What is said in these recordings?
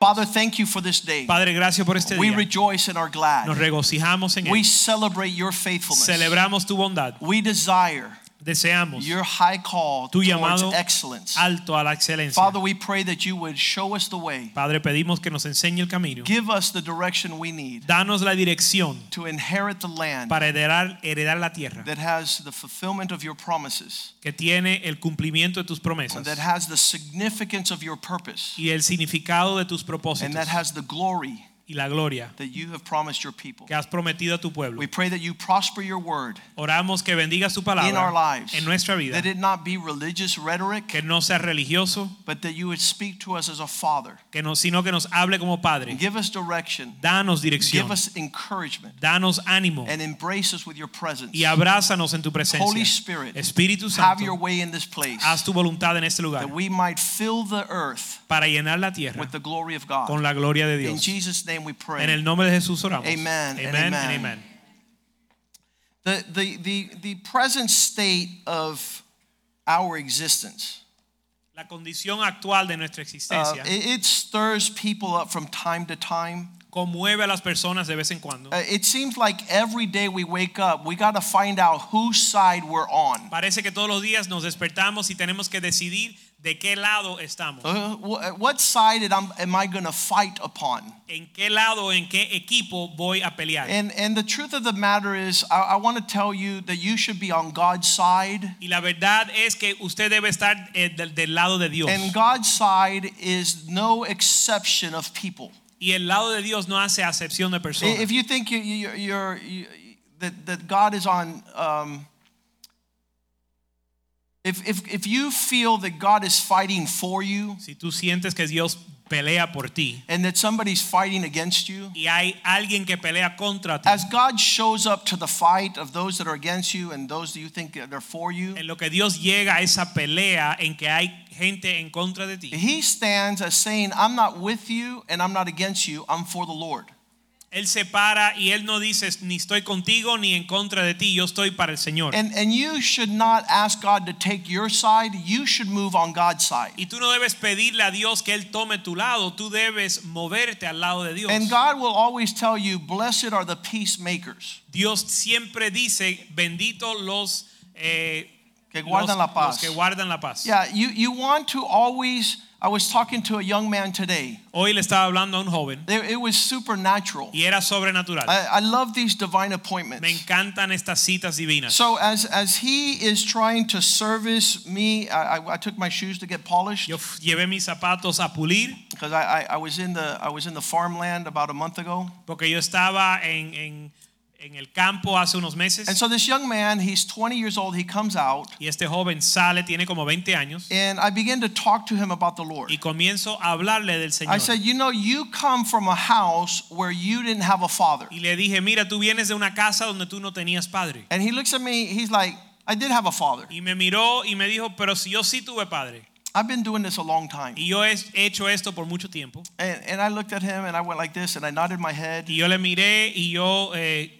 Father, thank you for this day. Padre, gracias por este We día. rejoice and are glad. Nos regocijamos en We él. celebrate your faithfulness. Celebramos tu bondad. We desire Deseamos your high call tu llamado excellence. alto a la excelencia. Father, we pray that you would show us the way. Padre, pedimos que nos enseñe el camino. Give us the direction we need Danos la dirección to inherit the land para heredar, heredar la tierra that has the fulfillment of your promises, que tiene el cumplimiento de tus promesas and that has the significance of your purpose, y el significado de tus propósitos. and that has the glory y la gloria that you have promised your people. que has prometido a tu pueblo. We pray that you prosper your word Oramos que bendiga su in our palabra lives, en nuestra vida, that it not be religious rhetoric, que no sea religioso, but that you would speak to us as a father. que no, sino que nos hable como padre. Give us direction, Danos give dirección, us encouragement, danos ánimo and embrace us with your presence. y abrázanos en tu presencia. Holy Spirit, Espíritu have your Santo, way in this place, haz tu voluntad en este lugar that we might fill the earth para llenar la tierra with the glory of con God. la gloria de In Dios. Jesus' name we pray. En el nombre de Jesús oramos. Amen Amen amen. and amen. The, the, the, the present state of our existence, La condición actual de nuestra uh, existencia it, it stirs people up from time to time. conmueve a las personas de vez en cuando. Uh, it seems like every day we wake up, we got to find out whose side we're on. Parece que todos los días nos despertamos y tenemos que decidir de qué lado estamos. Uh, what side am, am I going to fight upon? En qué lado, en qué equipo voy a pelear. And, and the truth of the matter is, I, I want to tell you that you should be on God's side. Y la verdad es que usted debe estar eh, del, del lado de Dios. And God's side is no exception of people. Y el lado de Dios no hace acepción de personas. If you think you, you, you're, you, that, that God is on, um, if, if, if you feel that God is fighting for you Si tú sientes que Dios pelea por ti and that somebody's fighting against you, y hay alguien que pelea contra ti, as God shows up to the fight of those that are against you and those that you think that are for you, en lo que Dios llega a esa pelea en que hay gente en contra de ti, He stands as saying, I'm not with you and I'm not against you, I'm for the Lord. Él se para y Él no dice ni estoy contigo ni en contra de ti, yo estoy para el Señor. And, and you should not ask God to take your side, you should move on God's side. Y tú no debes pedirle a Dios que Él tome tu lado, tú debes moverte al lado de Dios. And God will always tell you, Blessed are the peacemakers. Dios siempre dice, bendito los, eh, Que guardan los- la paz. los que guardan la paz. Yeah, you, you want to always. I was talking to a young man today. Hoy le estaba hablando a un joven It was supernatural. y era sobrenatural. I, I love these divine appointments. Me encantan estas citas divinas. So as as he is trying to service me, I, I, I took my shoes to get polished Yo llevé mis zapatos a pulir because I, I, I was in the I was in the farmland about a month ago. porque yo estaba en, en, en el campo hace unos meses And so this young man, he's 20 years old, he comes out, y este joven sale, tiene como 20 años and I begin to talk to him about the Lord. y comienzo a hablarle del Señor. I said, You know, you come from a house where you didn't have a father. y le dije, mira, tú vienes de una casa donde tú no tenías padre. And he looks at me, he's like, I did have a father. Y me miró y me dijo, pero si yo sí tuve padre I've been doing this a long time. y yo he hecho esto por mucho tiempo. And, and I looked at him and I went like this and I nodded my head. Y yo le miré y yo, eh,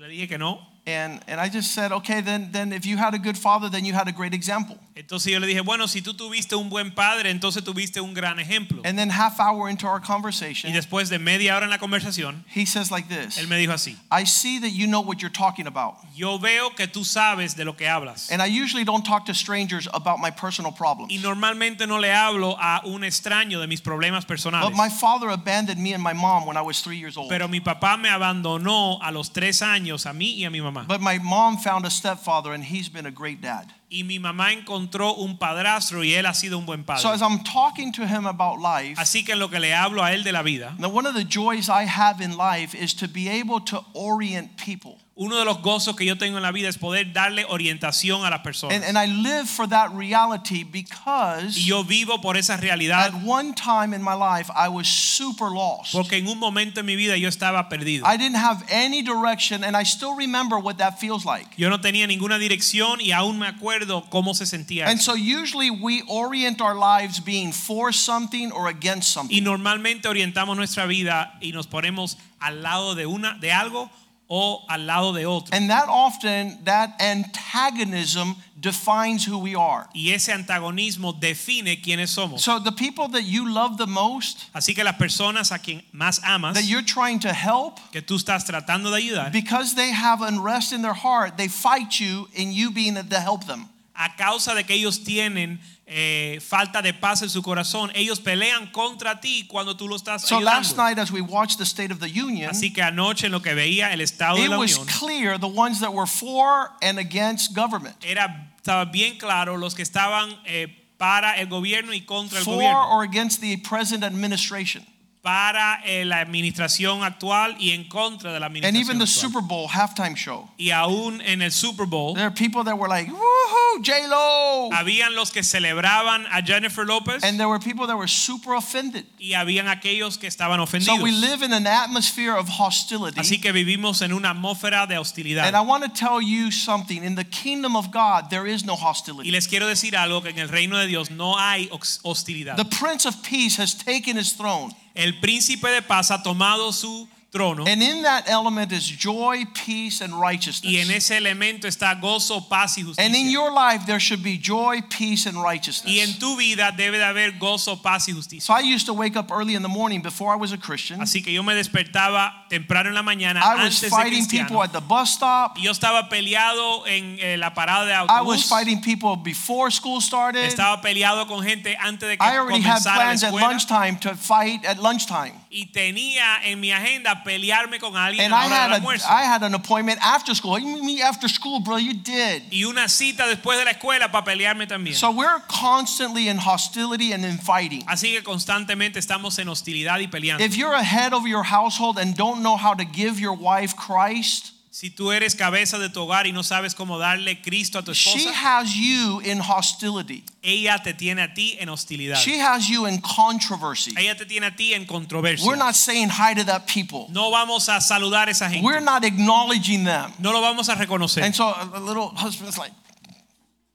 le dije que no. And, and I just said, okay, then, then if you had a good father, then you had a great example. Entonces yo le dije, bueno, si tú tuviste un buen padre, entonces tuviste un gran ejemplo. And then half hour into our Y conversation, después de media hora en la conversación, he says like this él me dijo así, I see that you know what you're talking about. yo veo que tú sabes de lo que hablas. And I usually don't talk to strangers about my personal problems. Y normalmente no le hablo a un extraño de mis problemas personales. But my father abandoned me and my mom when I was three years old. Pero mi papá me abandonó a los tres años, a mí y a mi mamá. But my mom found a stepfather and he's been a great dad. Y mi mamá encontró un padrastro y él ha sido un buen padre. So as I'm talking to him about life, Así que en lo que le hablo a él de la vida, now one of the joys I have in life is to be able to orient people. Uno de los gozos que yo tengo en la vida es poder darle orientación a las personas. And, and I live for that reality because y yo vivo por esa realidad at one time in my life I was super lost. porque en un momento en mi vida yo estaba perdido. I didn't have any direction and I still remember what that feels like. Yo no tenía ninguna dirección y aún me acuerdo cómo se sentía. And eso. so usually we orient our lives being for something or against Y something. normalmente orientamos nuestra vida y nos ponemos al lado de una de algo o al lado de otro. And that often that antagonism defines who we are. Y ese antagonismo define quiénes somos. So the people that you love the most, Así que las personas a quien más amas, that you're trying to help, que tú estás tratando de ayudar, because they have unrest in their heart, they fight you in you being to help them. A causa de que ellos tienen eh, falta de paz en su corazón, ellos pelean contra ti cuando tú lo estás So last night, as we watched the State of the Union, Así que anoche en lo que veía el estado de it la was Unión, clear the ones that were for and against government, era, estaba bien claro los que estaban eh, para el gobierno y contra el for gobierno, or against the present administration. Para eh, la administración actual y en contra de la And administración even the actual. Super Bowl halftime show, Y aún en el Super Bowl, there are people that were like, "Woohoo, J Lo!" habían los que celebraban a Jennifer Lopez And there were people that were super offended. y habían aquellos que estaban So ofendidos. we live in an atmosphere of hostility. Así que vivimos en una atmósfera de hostilidad. And I want to tell you something. In the kingdom of God, there is no Y hostility. les quiero decir algo que en el reino de Dios no hay hos- hostilidad. The Prince of Peace has taken his throne. El príncipe de paz ha tomado su trono And in that element is joy, peace, and righteousness. y en ese elemento está gozo, paz y justicia. And in your life, there should be joy, peace, and righteousness. Y en tu vida debe de haber gozo, paz y justicia. So. I used to wake up early in the morning before I was a Christian. Así que yo me despertaba temprano en la mañana I was antes de fighting people at the bus stop. Yo estaba peleado en eh, la parada de autobús. I was fighting people before school started. Estaba peleado con gente antes de que I already had plans at lunchtime to fight at lunchtime. Y tenía en mi agenda pelearme con alguien And a I la hora had del a, almuerzo. I had an appointment after school. You meet me after school, bro? You did. y una cita después de la escuela para pelearme también. So we're constantly in hostility and in fighting. Así que constantemente estamos en hostilidad y peleando. If you're a head of your household and don't know how to give your wife Christ, si tú eres cabeza de tu hogar y no sabes cómo darle Cristo a tu she has you in hostility. ella te tiene a ti en hostilidad. She has you in controversy. ella te tiene a ti en controversia. We're not saying hi to that people. no vamos a saludar a esa gente. We're not acknowledging them. no lo vamos a reconocer. And so a little husband's like,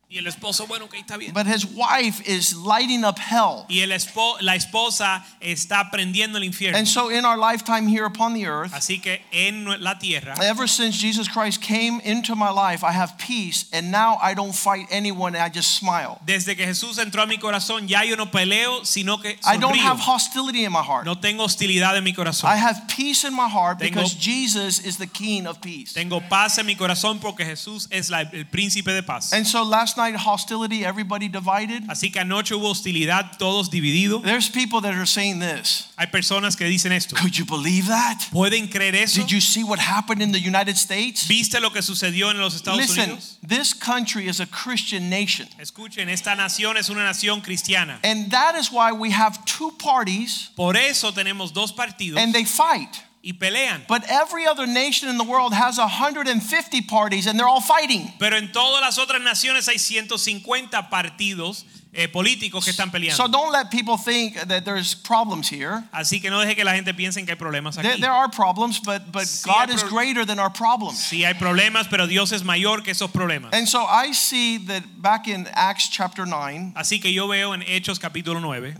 y el esposo, bueno, que está bien. but his wife is lighting up hell. y el espo- la esposa está prendiendo el infierno. And so in our lifetime here upon the earth, Así que en la tierra, Ever since Jesus Christ came into my life, I have peace, and now I don't fight anyone, I just smile. desde que Jesús entró a mi corazón, ya yo no peleo, sino que I don't have hostility in my heart. No tengo hostilidad en mi corazón. I have peace in my heart Tengo- because Jesus is the King of peace. Tengo paz en mi corazón porque Jesús es la- el príncipe de paz. And so last night, hostility, everybody divided. Así que anoche hubo hostilidad, todos divididos. There's people that are saying this. Hay personas que dicen esto. Could you believe that? ¿Pueden creer eso? Did you see what happened in the United States? ¿Viste lo que sucedió en los Estados Listen, Unidos? this country is a Christian nation. Escuchen, esta nación es una nación cristiana. And that is why we have two parties Por eso tenemos dos partidos and they fight. Y pelean. But every other nation in the world has 150 parties and they're all fighting. Pero en todas las otras naciones hay 150 partidos eh, políticos que están peleando. So don't let people think that there's problems here. Así que no deje que la gente piense que hay problemas There, aquí. there are problems, but but Sí God is greater than our problems. Sí hay problemas, pero Dios es mayor que esos problemas. And so I see that back in Acts chapter 9, Así que yo veo en Hechos capítulo 9,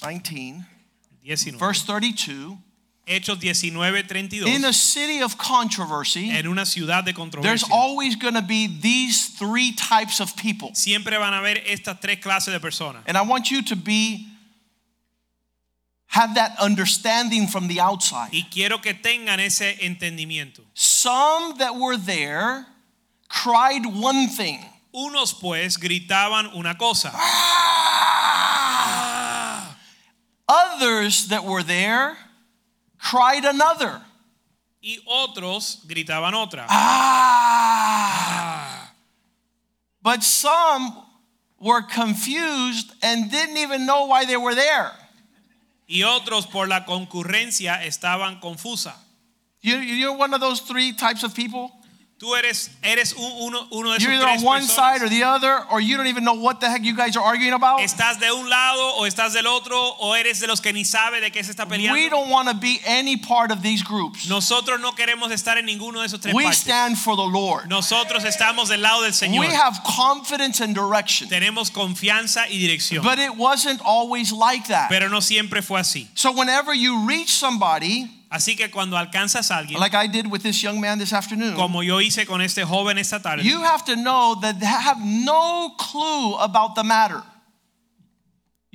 19, 19, verse 32, Hechos 19, 32, in a city of controversy, en una ciudad de controversia, there's always going to be these three types of people. Siempre van a haber estas tres clases de personas. And I want you to be have that understanding from the outside. Y quiero que tengan ese entendimiento. Some that were there cried one thing. Unos pues gritaban una cosa. Ah! Others that were there cried another. y otros gritaban otra. Ah. But some were confused and didn't even know why they were there. Y otros por la concurrencia estaban confusas. You, you're one of those three types of people. Tú eres, eres uno, uno de esos You're either on one side or the other, or you don't even know what the heck you guys are arguing about. Estás de un lado o estás del otro o eres de los que ni sabe de qué se está peleando. We don't want to be any part of these groups. Nosotros no queremos estar en ninguno de esos tres We partes. stand for the Lord. Nosotros estamos del lado del Señor. We have confidence and direction. Tenemos confianza y dirección. But it wasn't always like that. Pero no siempre fue así. So whenever you reach somebody, Así que cuando alcanzas a alguien, like I did with this young man this afternoon, como yo hice con este joven esta tarde, you have to know that they have no clue about the matter.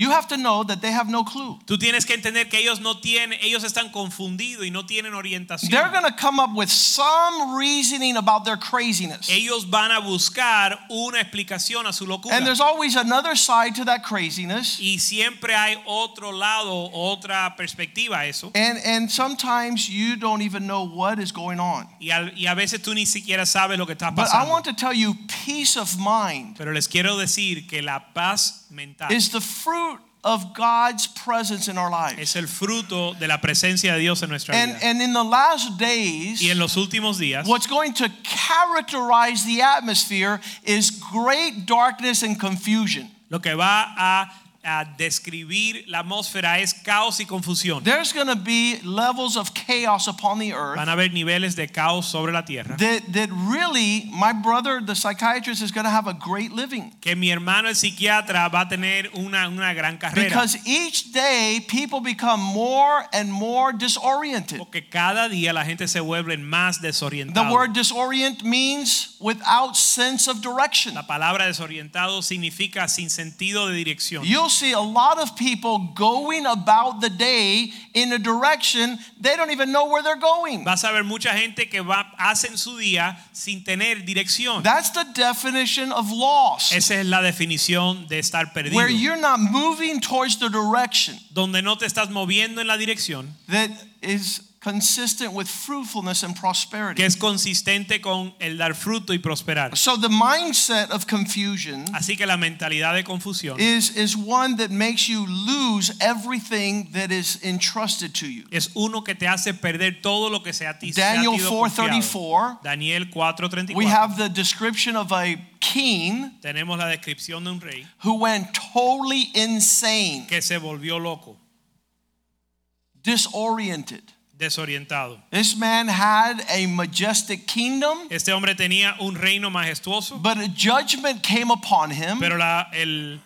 You have to know that they have no clue. tú tienes que entender que ellos no tienen, ellos están confundidos y no tienen orientación. They're going to come up with some reasoning about their craziness. Ellos van a buscar una explicación a su locura. And there's always another side to that craziness. y siempre hay otro lado, otra perspectiva a eso. And and sometimes you don't even know what is going on. Y, al- y a veces tú ni siquiera sabes lo que está But I want to tell you peace of mind Pero les quiero decir que la paz mental is the fruit of God's presence in our lives. es el fruto de la presencia de Dios en nuestra And vida. and in the last days Y en los últimos días, what's going to characterize the atmosphere is great darkness and confusion. lo que va a, a describir la atmósfera es caos y confusión. There's going to be levels of chaos upon the earth Van a haber niveles de caos sobre la tierra. that that really my brother the psychiatrist is going to have a great living. Que mi hermano el psiquiatra va a tener una, una gran carrera. Because each day people become more and more disoriented. Porque cada día la gente se vuelve más The desorientada. word disorient means without sense of direction. La palabra desorientado significa sin sentido de dirección. You'll see a lot of people going about the day in a direction they don't even know where they're going. Vas a ver mucha gente que va hacen su día sin tener dirección. That's the definition of loss. Esa es la definición de estar perdido. Where you're not moving towards the direction Donde no te estás moviendo en la dirección that is consistent with fruitfulness and prosperity. que es consistente con el dar fruto y prosperar. So the mindset of confusion Así que la mentalidad de confusión is, is one that makes you lose everything that is entrusted to you. es uno que te hace perder todo lo que se a ti se ha Daniel sido confiado. 4:34 Daniel 4:34. We have the description of a king Tenemos la descripción de un rey who went totally insane, que se volvió loco, disoriented. Desorientado. This man had a majestic kingdom, Este hombre tenía un reino majestuoso, but a judgment came upon him. pero la- el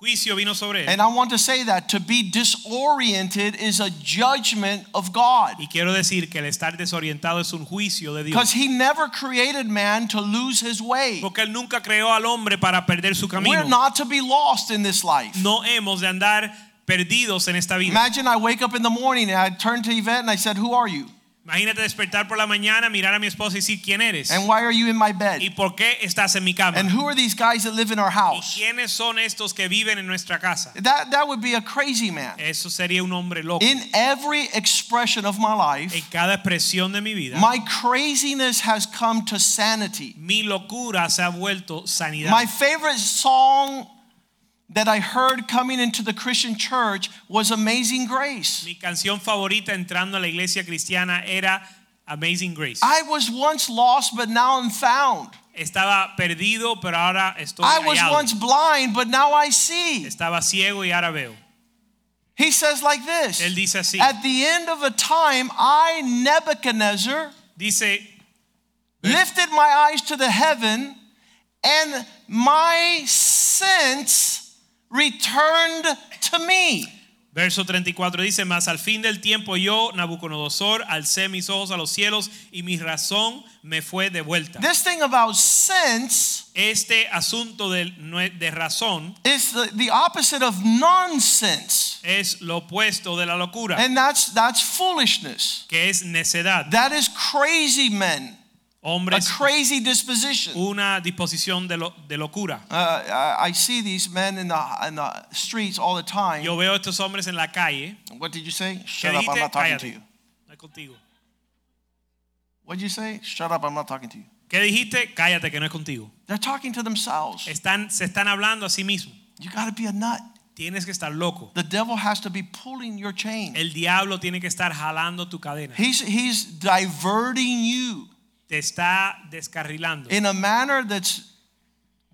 juicio vino sobre él. And I want to say that to be disoriented is a judgment of God. Y quiero decir que el estar desorientado es un juicio de Dios. Because he never created man to lose his way. Porque él nunca creó al hombre para perder su camino. We're not to be lost in this life. No hemos de andar perdidos en esta vida. Imagine I wake up in the morning and I turn to Yvette and I said, Who are you? Imagínate despertar por la mañana, mirar a mi esposa y decir quién eres And why are you in my bed? y por qué estás en mi cama. And who are these guys that live in our house? ¿Y quiénes son estos que viven en nuestra casa? That, that would be a crazy man. Eso sería un hombre loco. In every expression of my life, En cada expresión de mi vida, my craziness has come to sanity. mi locura se ha vuelto sanidad. My favorite song that I heard coming into the Christian church was Amazing Grace. Mi canción favorita entrando a la iglesia cristiana era Amazing Grace. I was once lost, but now I'm found. Estaba perdido, pero ahora estoy I was hallado. once blind, but now I see. Estaba ciego y ahora veo. He says like this Él dice así. At the end of a time, I, Nebuchadnezzar, Dice, lifted my eyes to the heaven, and my sense returned to me. verso 34 dice, mas al fin del tiempo yo, Nabucodonosor, alcé mis ojos a los cielos y mi razón me fue de vuelta. This thing about sense Este asunto de, de razón is the, the opposite of nonsense. es lo opuesto de la locura, And that's that's foolishness. que es necedad. That is crazy men, a crazy disposition. una disposición de, lo- de locura. Uh, I see these men in the in the streets all the time. Yo veo estos hombres en la calle. What did you say? ¿Qué Shut up! I'm not talking to you. No contigo. What did you say? Shut up! I'm not talking to you. ¿Qué dijiste? Cállate que no es contigo. They're talking to themselves. Están, se están hablando a sí mismos. You got to be a nut. Tienes que estar loco. The devil has to be pulling your chain. El diablo tiene que estar jalando tu cadena. He's he's diverting you. Te está descarrilando in a manner that's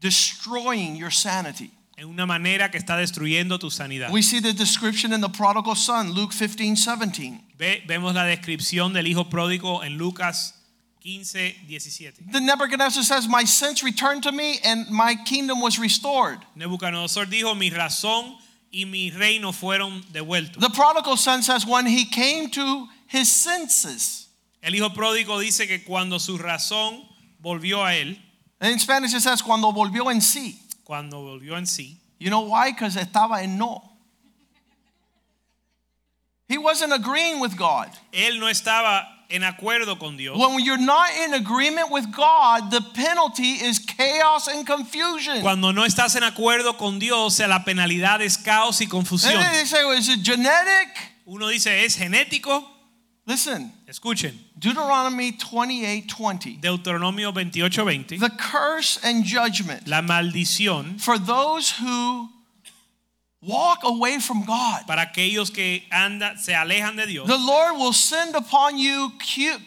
destroying your sanity. en una manera que está destruyendo tu sanidad. We see the description in the prodigal son, Luke 15, 17. Ve- vemos la descripción del hijo pródigo en Lucas 15, 17. The Nebuchadnezzar says, My sense returned to me and my kingdom was restored. Nebuchadnezzar dijo, mi razón y mi reino fueron devueltos. The prodigal son says, When he came to his senses. El hijo pródigo dice que cuando su razón volvió a él, In Spanish it says, Cuando volvió en sí. cuando volvió en sí, You know why? Because estaba en no. He wasn't agreeing with God. él no estaba en acuerdo con Dios. When you're not in agreement with God, the penalty is chaos and confusion. Cuando no estás en acuerdo con Dios, la penalidad es caos y confusión. then they say, well, is it genetic? Uno dice, ¿es genético? Listen, Escuchen, Deuteronomy 28 20. Deuteronomio 28, 20. The curse and judgment La maldición for those who walk away from God. para aquellos que andan, se alejan de Dios. The Lord will send upon you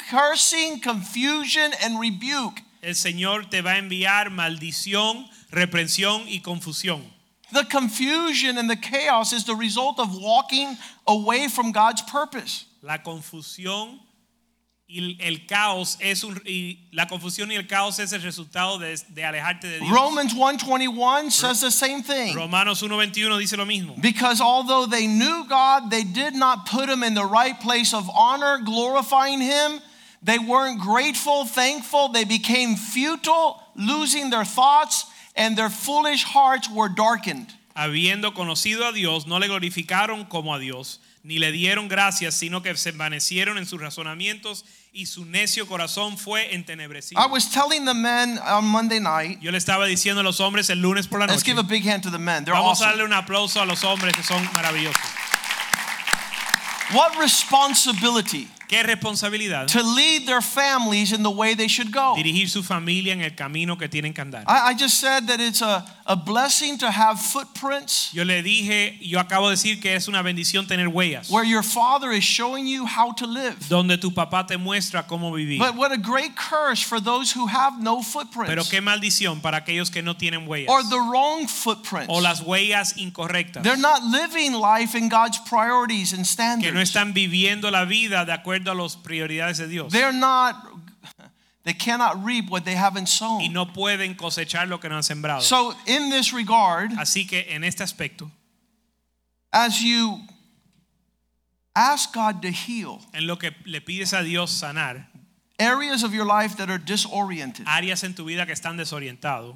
cursing, confusion, and rebuke. El Señor te va a enviar maldición, reprensión y confusión. The confusion and the chaos is the result of walking away from God's purpose. La confusión y el caos es un y la confusión y el caos es el resultado de, de alejarte de Dios. Romans 121 says the same thing. Romanos 1:21 dice lo mismo. Because although they knew God, they did not put him in the right place of honor, glorifying him. They weren't grateful, thankful. They became futile, losing their thoughts, and their foolish hearts were darkened. Habiendo conocido a Dios, no le glorificaron como a Dios, ni le dieron gracias, sino que se envanecieron en sus razonamientos y su necio corazón fue entenebrecido. I was telling the men on Monday night, Yo le estaba diciendo a los hombres el lunes por la let's noche. give a big hand to the men. They're Vamos a awesome. darle un aplauso a los hombres que son maravillosos. What responsibility Qué responsabilidad to lead their families in the way they should go. dirigir su familia en el camino que tienen que andar. I, I just said that it's a, a blessing to have footprints Yo le dije, yo acabo de decir que es una bendición tener huellas, where your father is showing you how to live. donde tu papá te muestra cómo vivir. But what a great curse for those who have no footprints. Pero qué maldición para aquellos que no tienen huellas or the wrong footprints. o las huellas incorrectas, They're not living life in God's priorities and standards. que no están viviendo la vida de acuerdo a las prioridades de Dios They're not, they cannot reap what they haven't sown. y no pueden cosechar lo que no han sembrado. So, in this regard, Así que en este aspecto, as you ask God to heal en lo que le pides a Dios sanar areas of your life that are disoriented, áreas en tu vida que están desorientados,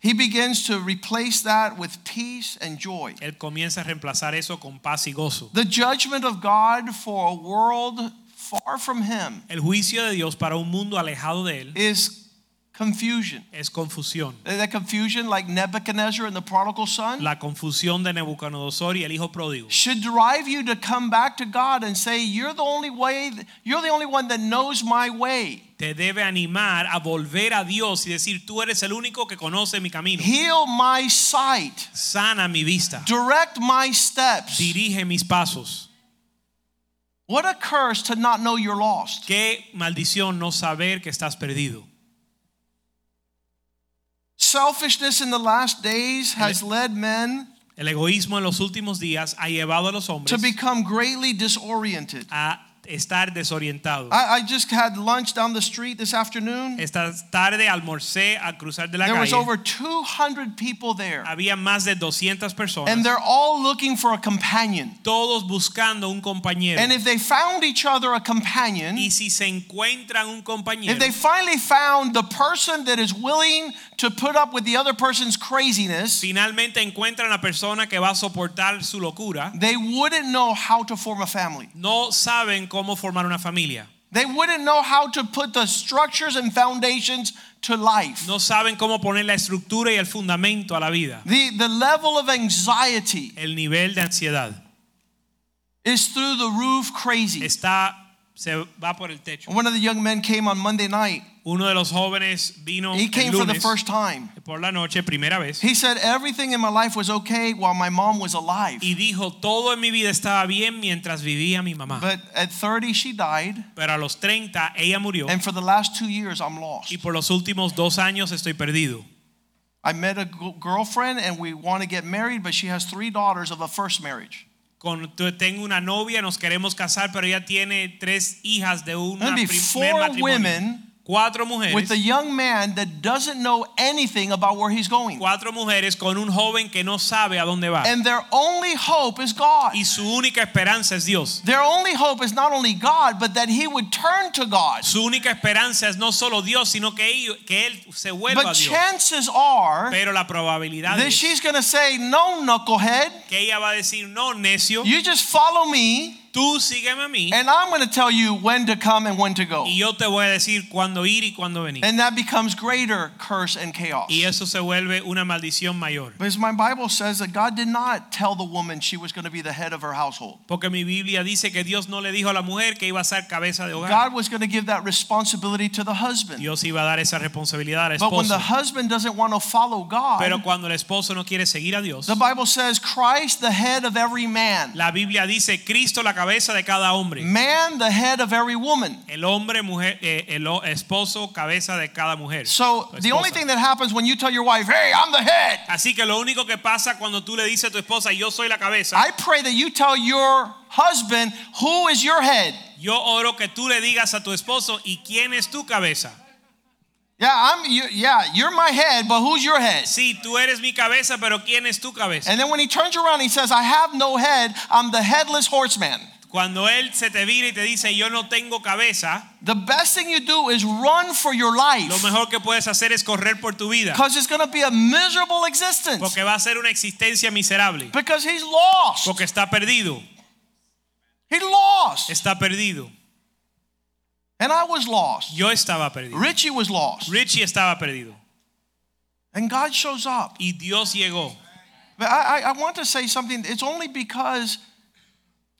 He begins to replace that with peace and joy. Él comienza a reemplazar eso con paz y gozo. The judgment of God for a world far from Him El juicio de Dios para un mundo alejado de Él is confusion. es confusión. That confusion, like Nebuchadnezzar and the prodigal son, La confusión de Nabucodonosor y el hijo pródigo should drive you to come back to God and say, "You're the only way. You're the only one that knows my way. te debe animar a volver a Dios y decir, tú eres el único que conoce mi camino. Heal my sight. Sana mi vista. Direct my steps." Dirige mis pasos. What a curse to not know you're lost. Qué maldición no saber que estás perdido. Selfishness in the last days has led men El egoísmo en los últimos días ha llevado a los hombres to become greatly disoriented. a estar desorientados. I, I just had lunch down the street this afternoon. Esta tarde almorcé al cruzar de la There was over 200 people there, Había más de 200 personas. and they're all looking for a companion. todos buscando un compañero. And if they found each other a companion, y si se encuentran un compañero, if they finally found the person that is willing to put up with the other person's craziness, finalmente encuentran la persona que va a soportar su locura, they wouldn't know how to form a family. no saben cómo formar una familia. They wouldn't know how to put the structures and foundations to life. No saben cómo poner la estructura y el fundamento a la vida. The, the level of anxiety El nivel de ansiedad is through the roof crazy. está se va por el techo. One of the young men came on Monday night. Uno de los jóvenes vino He el came for the lunes first time. por la noche, primera vez, He said everything in my life was okay while my mom was alive. y dijo, todo en mi vida estaba bien mientras vivía mi mamá. But at 30, she died. Pero a los 30 ella murió And for the last two years, I'm lost. y por los últimos dos años estoy perdido. I met a g- girlfriend and we want to get married, but she has three daughters of a first marriage. Con, tu- tengo una novia, nos queremos casar, pero ella tiene tres hijas de un be primer four matrimonio. women Cuatro with a young man that doesn't know anything about where he's going. cuatro mujeres con un joven que no sabe a dónde va. And their only hope is God. Y su única esperanza es Dios. Their only hope is not only God, but that he would turn to God. Su única esperanza es no solo Dios, sino que, ello- que él se vuelva a But Dios. chances are Pero la probabilidad that es she's going to say, No, knucklehead, que ella va a decir, no, necio, you just follow me, tú sígueme a mí and I'm going to tell you when to come and when to go. y yo te voy a decir cuándo ir y cuándo venir. And that becomes greater curse and chaos. Y eso se vuelve una maldición mayor. Because my Bible says that God did not tell the woman she was going to be the head of her household. Porque mi Biblia dice que Dios no le dijo a la mujer que iba a ser cabeza de hogar. God was going to give that responsibility to the husband. Dios iba a dar esa responsabilidad al esposo. But when the husband doesn't want to follow God, Pero cuando el esposo no quiere seguir a Dios, the Bible says Christ the head of every man, la Biblia dice Cristo la cabeza de cada hombre. man the head of every woman. El hombre, mujer, eh, el esposo, cabeza de cada mujer. So the only thing that happens when you tell your wife, "Hey, I'm the head," Así que lo único que pasa cuando tú le dices a tu esposa, yo soy la cabeza, I pray that you tell your husband who is your head. yo oro que tú le digas a tu esposo, ¿y quién es tu cabeza? Yeah, I'm. You, yeah, you're my head, but who's your head? Sí, tú eres mi cabeza, pero ¿quién es tu cabeza? And then when he turns around, he says, "I have no head. I'm the headless horseman." Cuando él se te vira y te dice, yo no tengo cabeza, The best thing you do is run for your life lo mejor que puedes hacer es correr por tu vida. because it's going to be a miserable existence Porque va a ser una existencia miserable. because he's lost. Porque está perdido. He lost. Está perdido. And I was lost. Yo estaba perdido. Richie was lost. Richie estaba perdido. And God shows up. Y Dios llegó. But I, I, I want to say something. It's only because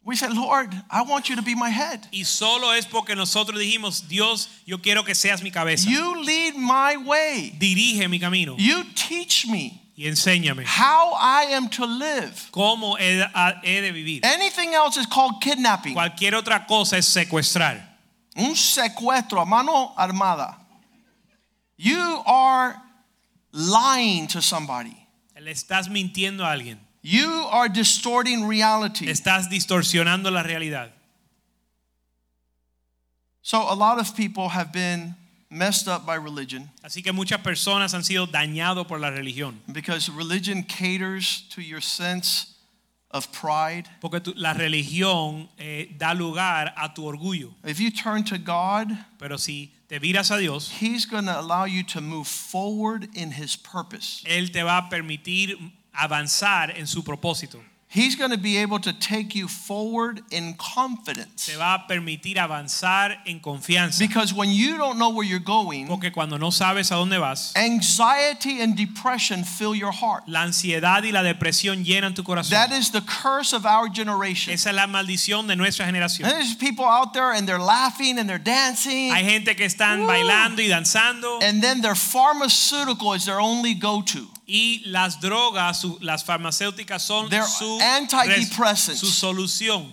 we said, Lord, I want you to be my head. Y solo es porque nosotros dijimos, Dios, yo quiero que seas mi cabeza. You lead my way. Dirige mi camino You teach me y enséñame how I am to live. cómo he, he de vivir. Anything else is called kidnapping. Cualquier otra cosa es secuestrar. Un secuestro a mano armada. You are lying to somebody. Le estás mintiendo a alguien. You are distorting reality. Estás distorsionando la realidad. So a lot of people have been messed up by religion Así que muchas personas han sido dañados por la religión. because religion caters to your sense of pride. Porque tu- la religión eh, da lugar a tu orgullo. If you turn to God, Pero si te viras a Dios, He's going to allow you to move forward in His purpose. Él te va a permitir avanzar en su propósito. He's going to be able to take you forward in confidence. Te va a permitir avanzar en confianza. Because when you don't know where you're going, Porque cuando no sabes a dónde vas, anxiety and depression fill your heart. la ansiedad y la depresión llenan tu corazón. That is the curse of our generation. Esa es la maldición de nuestra generación. There's people out there and they're laughing and they're dancing. Hay gente que están Woo. bailando y danzando And then their pharmaceutical is their only go to. Y las drogas, su- las farmacéuticas son They're su, antidepressants. su solución.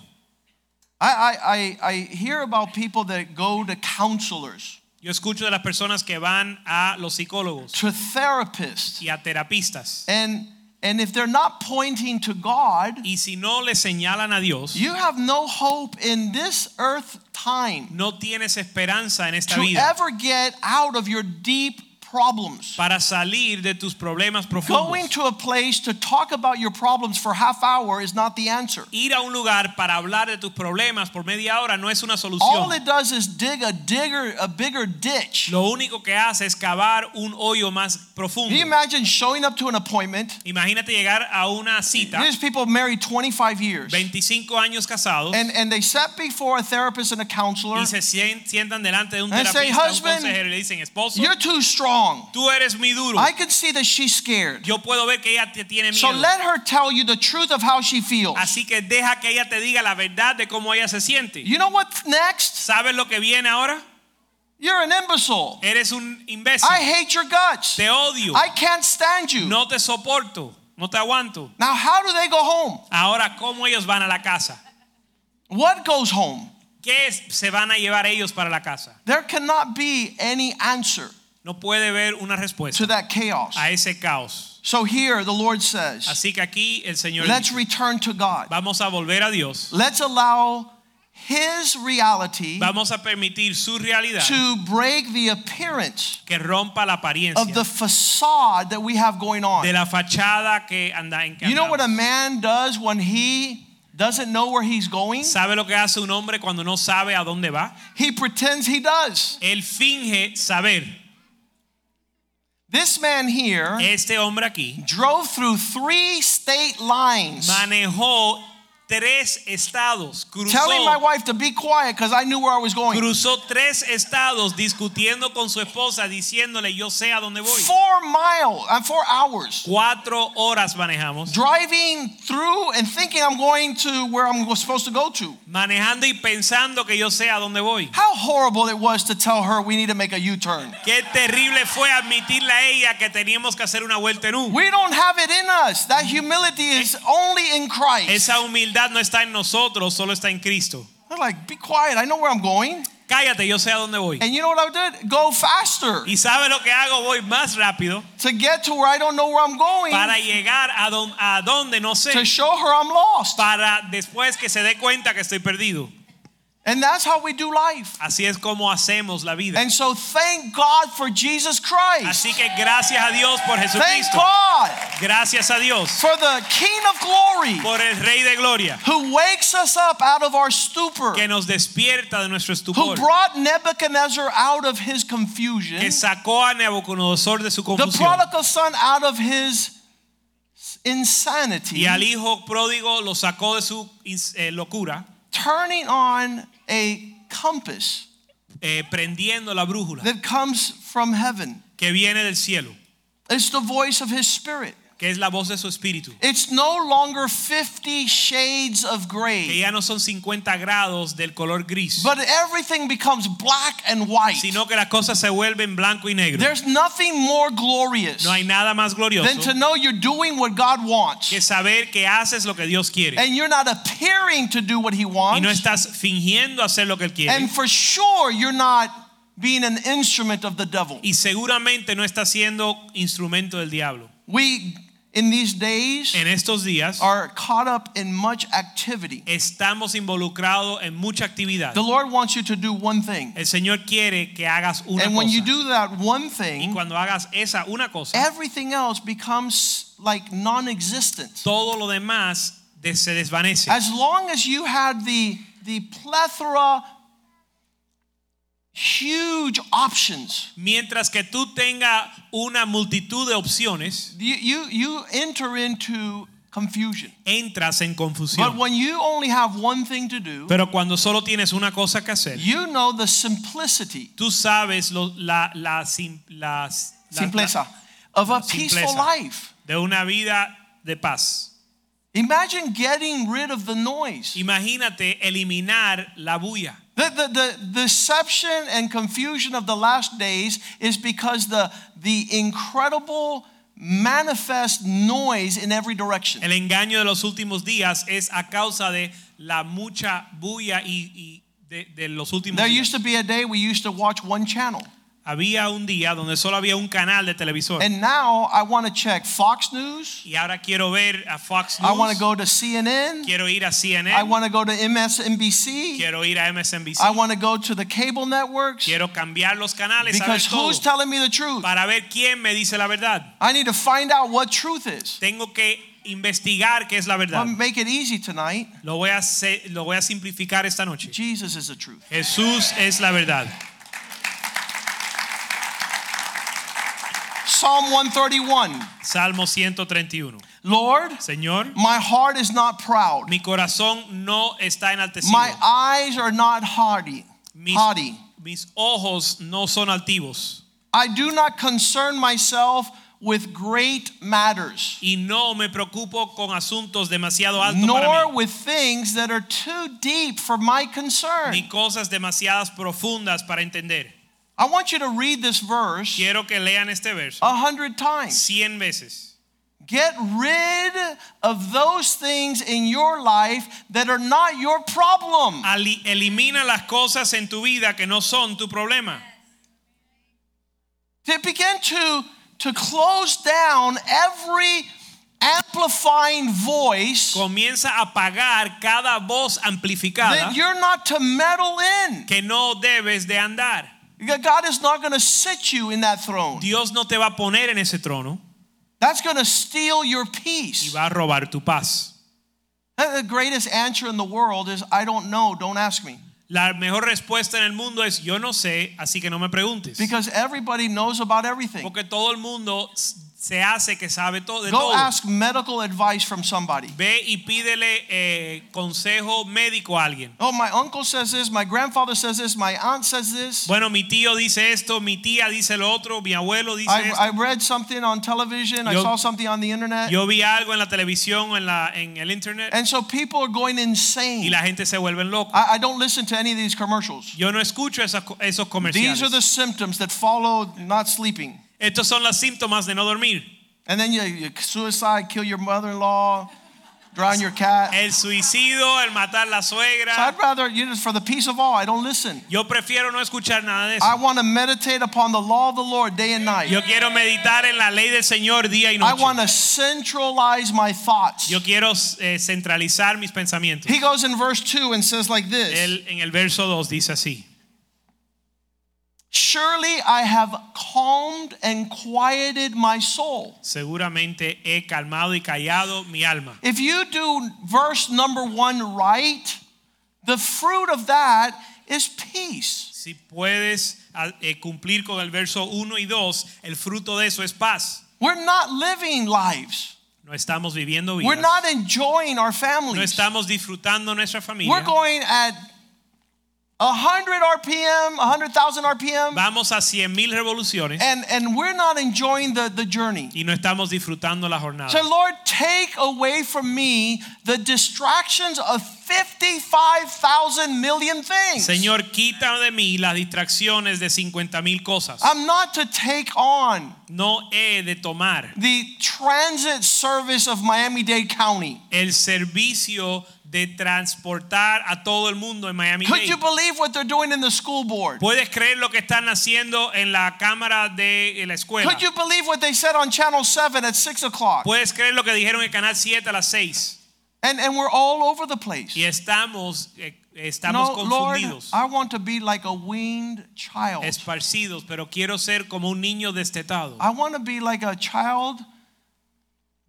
I, I, I, I hear about people that go to counselors, Yo escucho de las personas que van a los psicólogos to therapists, y a terapistas and, and if they're not pointing to God, y si no le señalan a Dios, you have no hope in this earth time no tienes esperanza en esta to vida ever get out of your deep problems. para salir de tus problemas Going to a place to talk about your problems for half hour is not the answer. Ir a un lugar para hablar de tus problemas por media hora no es una solución. All it does is dig a digger, a bigger ditch. Lo único que hace es cavar un hoyo más profundo. Can you imagine showing up to an appointment? Imagínate llegar a una cita, There's people married 25 years. 25 años casados, And, and they sat before a therapist and a counselor. y se sientan delante de un And say, un "Husband, consejero y le dicen, esposo, You're too strong. Strong. Tú eres muy duro. I can see that she's scared. Yo puedo ver que ella te tiene So let her tell you the truth of how she feels. Así que deja que ella te diga la verdad de cómo ella se siente. You know what's next? ¿Sabes lo que viene ahora? You're an imbecile. Eres un imbécil. I hate your guts. Te odio. I can't stand you. No te soporto. No te aguanto. Now, how do they go home? Ahora, ¿cómo ellos van a la casa? What goes home? ¿Qué se van a llevar ellos para la casa? There cannot be any answer No puede haber una respuesta to that chaos. a ese caos. So here the Lord says, Así que aquí el Señor let's dice, return to God. vamos a volver a Dios. Let's allow His reality Vamos a permitir su realidad to break the appearance que rompa la of the facade that we have going de on. la fachada que anda en You know what a man does when he doesn't know where he's going? ¿Sabe lo que hace un hombre cuando no sabe a dónde va? He pretends he does. Él finge saber. This man here Este hombre aquí drove through three state lines. manejó tres estados, telling my wife to be quiet because I knew where I was going. cruzó tres estados discutiendo con su esposa diciéndole yo sé a dónde voy. Four miles, uh, four hours. Cuatro horas manejamos, Driving through and thinking I'm going to where I'm supposed to go to. manejando y pensando que yo sé a dónde voy. How horrible it was to tell her we need to make a U turn. Qué terrible fue admitirle a ella que teníamos que hacer una vuelta en U. We don't have it in us. That humility is only in Christ. Esa humildad no está en nosotros, solo está en Cristo. They're like, be quiet. I know where I'm going. Cállate, yo sé a dónde voy. And you know what I did? Go faster Y sabe lo que hago, voy más rápido to get to where I don't know where I'm going para llegar a, don- a donde no sé, to show her I'm lost. para después que se dé cuenta que estoy perdido. And that's how we do life. Así es como hacemos la vida. And so thank God for Jesus Christ. Así que gracias a Dios por Thank Jesucristo. God Gracias a Dios for the King of glory por el Rey de Gloria who wakes us up out of our stupor, que nos despierta de nuestro estupor. who brought Nebuchadnezzar out of his confusion, que sacó a Nabucodonosor de su confusión. the prodigal son out of his insanity, y al hijo pródigo lo sacó de su eh, locura, turning on a compass eh, prendiendo la brújula that comes from heaven. que viene del cielo, It's the voice of his spirit. Que es la voz de su espíritu. It's no longer 50 shades of gray. que ya no son 50 grados del color gris, but everything becomes black and white. sino que las cosas se vuelven blanco y negro. There's nothing more glorious No hay nada más glorioso. than to know you're doing what God wants que saber que haces lo que Dios quiere and you're not appearing to do what He wants. y no estás fingiendo hacer lo que Él quiere And for sure, you're not being an instrument of the devil. y seguramente no estás siendo instrumento del diablo. We, in these days, En estos días are caught up in much activity. estamos involucrados en mucha actividad. The Lord wants you to do one thing. El Señor quiere que hagas una And when you do that one thing, y cuando hagas esa una cosa, everything else becomes like non existent. todo lo demás de- se desvanece. As long as you had the, the plethora, huge options, Mientras que tú tengas una multitud de opciones, you, you, you enter into confusion. entras en confusión. But when you only have one thing to do, Pero cuando solo tienes una cosa que hacer, you know the simplicity, tú sabes lo- la, la, sim- las- la- simpleza, of a peaceful life. de una vida de paz. Imagine getting rid of the noise. Imagínate eliminar la bulla. The, the, the deception and confusion of the last days is because the, the incredible manifest noise in every direction. El engaño de los últimos días es a causa de la mucha bulla y, y de, de los últimos There días. used to be a day we used to watch one channel. Había un día donde solo había un canal de televisor. And now I want to check Fox News. y ahora quiero ver a Fox I want to go to CNN. quiero ir a CNN. I want to go to MSNBC. quiero ir a MSNBC. I want to go to the cable networks. quiero cambiar los canales Because todo who's telling me the truth? para ver quién me dice la verdad. I need to find out what truth is. Tengo que investigar qué es la verdad. I'll make it easy tonight. Lo voy a lo voy a simplificar esta noche. Jesus is the truth. Jesús es la verdad. Psalm 131. Salmo 131. Lord, Señor, my heart is not proud. mi corazón no está enaltecido. My eyes are not haughty. Mis, Haughty. mis ojos no son altivos. I do not concern myself with great matters, y no me preocupo con asuntos demasiado altos nor para mí, with things that are too deep for my concern. ni cosas demasiadas profundas para entender. I want you to read this verse Quiero que lean este verso a hundred times. cien veces. Get rid of those things in your life that are not your problem. Elimina las cosas en tu vida que no son tu problema. To begin to, to close down every amplifying voice Comienza a apagar cada voz amplificada that you're not to meddle in. que no debes de andar. God is not going to sit you in that throne. Dios no te va a poner en ese trono That's going to steal your y peace. va a robar tu paz. The greatest answer in the world is I don't know, don't ask me. La mejor respuesta en el mundo es yo no sé, así que no me preguntes. Because everybody knows about everything. Porque todo el mundo se hace que sabe todo de Go todo. ask medical advice from somebody. Ve y pídele eh, consejo médico a alguien. Oh, my uncle says this, my grandfather says this, my aunt says this. Bueno, mi tío dice esto, mi tía dice lo otro, mi abuelo dice I, esto. I read something on television, I saw something on the internet. Yo vi algo en la televisión o en, la, en el internet And so people are going insane. y la gente se vuelve loco. I, I don't listen to any of these commercials. Yo no escucho esas co- esos These are the symptoms that follow not sleeping. Estos son los síntomas de no dormir. And then you, you suicide, kill your mother-in-law, drown your cat. El suicidio, el matar la So suegra. I'd rather, you know, for the peace of all, I don't listen. Yo prefiero no escuchar nada de eso. I want to meditate upon the law of the Lord day and night. Yo quiero meditar en la ley del Señor día y I want to centralize my thoughts. Yo quiero eh, centralizar mis pensamientos. He goes in verse 2 and says like this Él en el verso 2 dice así. Surely I have calmed and quieted my soul. Seguramente he calmado y callado mi alma. If you do verse number 1 right, the fruit of that is peace. Si puedes eh, cumplir con el verso 1 y 2, el fruto de eso es paz. We're not living lives. No estamos viviendo vidas. We're not enjoying our No estamos disfrutando nuestra familia. We're going at 100 RPM, 100,000 RPM, Vamos a 100 mil revoluciones and, and we're not enjoying the, the journey. y no estamos disfrutando la jornada. So, Lord, take away from me the distractions of 55,000 million things. Señor, quita de mí las distracciones de 50 mil cosas. I'm not to take on No he de tomar the transit service of Miami Dade County. el servicio de transportar a todo el mundo en Miami Could you believe what they're doing in the school board? ¿Puedes creer lo que están haciendo en la cámara de la escuela? Could you believe what they said on Channel 7 at 6 o'clock? ¿Puedes creer lo que dijeron en Canal 7 a las 6? And, and we're all over the place. Y estamos, eh, estamos No, Lord, confundidos, I want to be like a weaned child. esparcidos, pero quiero ser como un niño destetado. I want to be like a child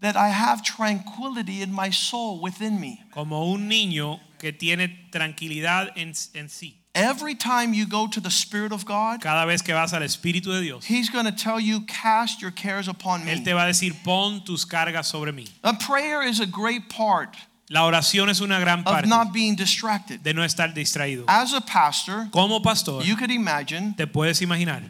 that I have tranquility in my soul within me. Como un niño que tiene tranquilidad en, en sí. Every time you go to the Spirit of God, Cada vez que vas al Espíritu de Dios, He's going to tell you, cast your cares upon me. Él te va a decir, pon tus cargas sobre mí. A prayer is a great part La oración es una gran parte of not being distracted. de no estar distraído. As a pastor, Como pastor, you could imagine te puedes imaginar,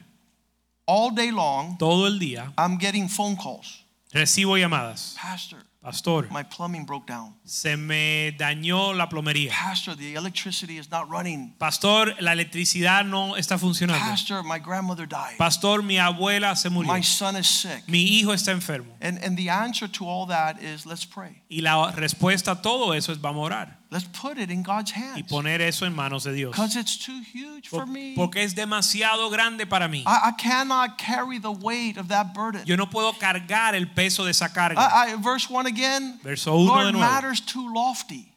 all day long, todo el día I'm getting phone calls. Recibo llamadas. Pastor, Pastor, my plumbing broke down. se me dañó la plomería. Pastor, the electricity is not running. Pastor, la electricidad no está funcionando. Pastor, my grandmother died. Pastor, mi abuela se murió. My son is sick. Mi hijo está enfermo. And, and the answer to all that is let's pray. Y la respuesta a todo eso es vamos a orar Let's put it in God's y hands. poner eso en manos de Dios. Because it's too huge for me. Porque es demasiado grande para mí. I, I cannot carry the weight of that burden. Yo no puedo cargar el peso de esa carga. I, I, verse 1 again. Verso 1 de Lord, nuevo. matters too lofty,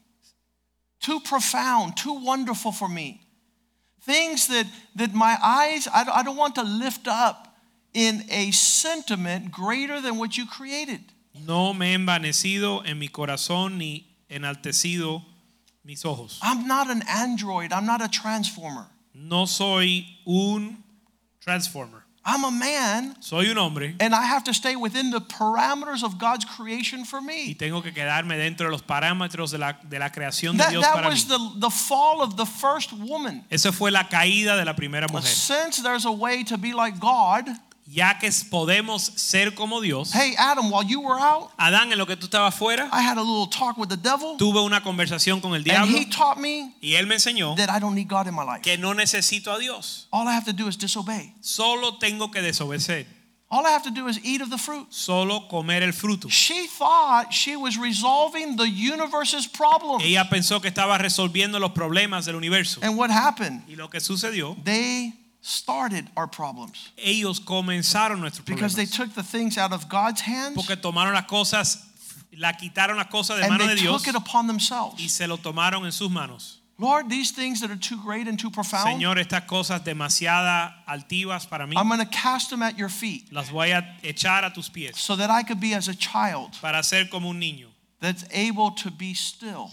too profound, too wonderful for me. Things that, that my eyes, I, don't- I don't want to lift up in a sentiment greater than what you created. No me he envanecido en mi corazón ni enaltecido mis ojos. I'm not an android, I'm not a transformer. No soy un transformer. I'm a man, Soy un hombre and I have to stay within the parameters of God's creation for me. y tengo que quedarme dentro de los parámetros de la, de la creación de That, Dios that para was mí. the, the fall of the first woman. Esa fue la caída de la primera mujer. Since there's a way to be like God, ya que podemos ser como Dios. Hey, Adam, while you were out, Adán, en lo que tú estabas fuera, I had a little talk with the devil, tuve una conversación con el and diablo he taught me y él me enseñó that I don't need God in my life. que no necesito a Dios. All I have to do is disobey. Solo tengo que desobedecer. All I have to do is eat of the fruit. Solo comer el fruto. She thought she was resolving the universe's problems. Ella pensó que estaba resolviendo los problemas del universo. And what happened? Y lo que sucedió, They started our problems ellos comenzaron nuestros problemas. because they took the things out of God's hands Porque tomaron las cosas, la quitaron las cosas de and mano they de Dios took it upon themselves. y se lo tomaron en sus manos. Lord, these things that are too great and too profound, Señor, estas cosas demasiado altivas para mí, I'm going to cast them at your feet las voy a echar a tus pies so that I could be as a child para ser como un niño. that's able to be still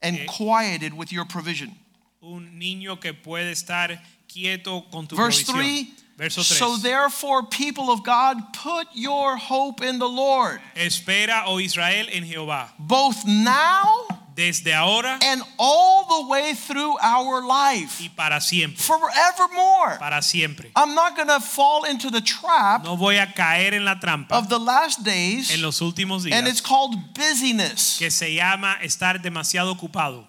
and Okay. quieted with your provision. Un niño que puede estar quieto con tu Verse provisión. 3 Verso So therefore, people of God, put your hope in the Lord, Espera, oh Israel, en Jehová, both now desde ahora and all the way through our life, y para siempre. forevermore. Para siempre. I'm not going to fall into the trap No voy a caer en la trampa of the last days, en los últimos and it's called busyness. que se llama estar demasiado ocupado.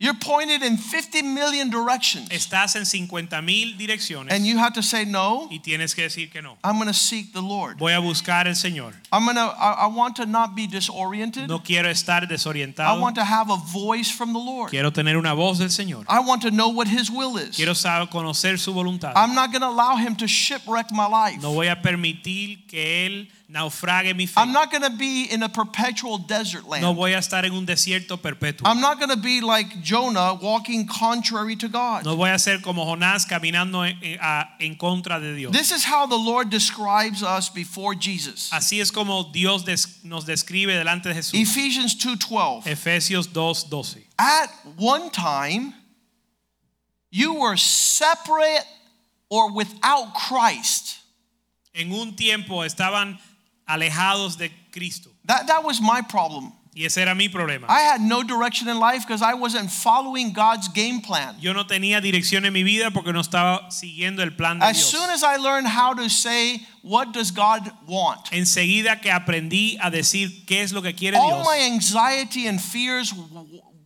You're pointed in 50 million directions, Estás en 50 mil direcciones and you have to say, No, y tienes que decir que no. I'm going to seek the Lord. Voy a buscar al Señor. I'm going to, I, I want to not be disoriented. No quiero estar desorientado. I want to have a voice from the Lord. Quiero tener una voz del Señor. I want to know what His will is. Quiero saber conocer su voluntad. I'm not going to allow Him to shipwreck my life. No voy a permitir que él naufrague mi fe. I'm not going to be in a perpetual desert land. No voy a estar en un desierto perpetuo. I'm not going to be like Jonah walking contrary to God. No voy a ser como Jonás caminando en, eh, en- en contra de Dios. This is how the Lord describes us before Jesus. Así es como Dios nos describe delante de Jesús. Ephesians 2:12. Efesios 2:12. At one time you were separate or without Christ. En un tiempo estaban alejados de Cristo. That that was my problem. Y ese era mi problema. I had no direction in life because I wasn't following God's game plan. Yo no tenía dirección en mi vida porque no estaba siguiendo el plan de As Dios. soon as I learned how to say what does God want, Enseguida que aprendí a decir qué es lo que quiere all Dios, my anxiety and fears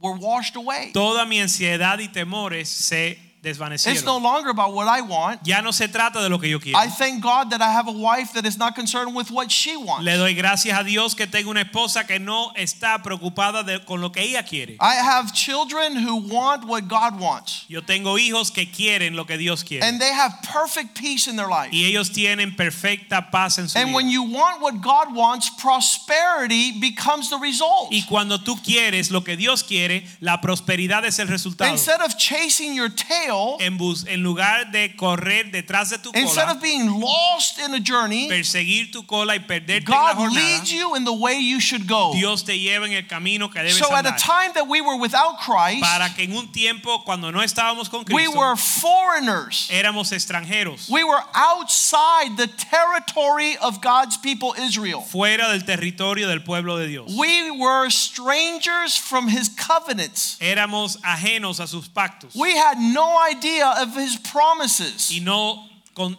were washed away. toda mi ansiedad y temores se It's no longer about what I want. Ya no se trata de lo que yo quiero. I thank God that I have a wife that is not concerned with what she wants. Le doy gracias a Dios que tengo una esposa que no está preocupada de- con lo que ella quiere. I have children who want what God wants. Yo tengo hijos que quieren lo que Dios quiere. And they have perfect peace in their life. Y ellos tienen perfecta paz en su And when you want what God wants, prosperity becomes the result. Y cuando tú quieres lo que Dios quiere, la prosperidad es el resultado. Instead of chasing your tail, En, bus- en lugar de correr detrás de tu instead of being lost in a journey, perseguir tu cola y perderte en la God jornada, leads you in the way you should go. Dios te lleva en el camino que debes So at a time that we were without Christ, Para que en un tiempo cuando no estábamos con Cristo, we were foreigners. éramos extranjeros, We were outside the territory of God's people Israel. fuera del territorio del pueblo de Dios. We were strangers from his covenants. Éramos ajenos a sus pactos We had no idea of his promises. y no,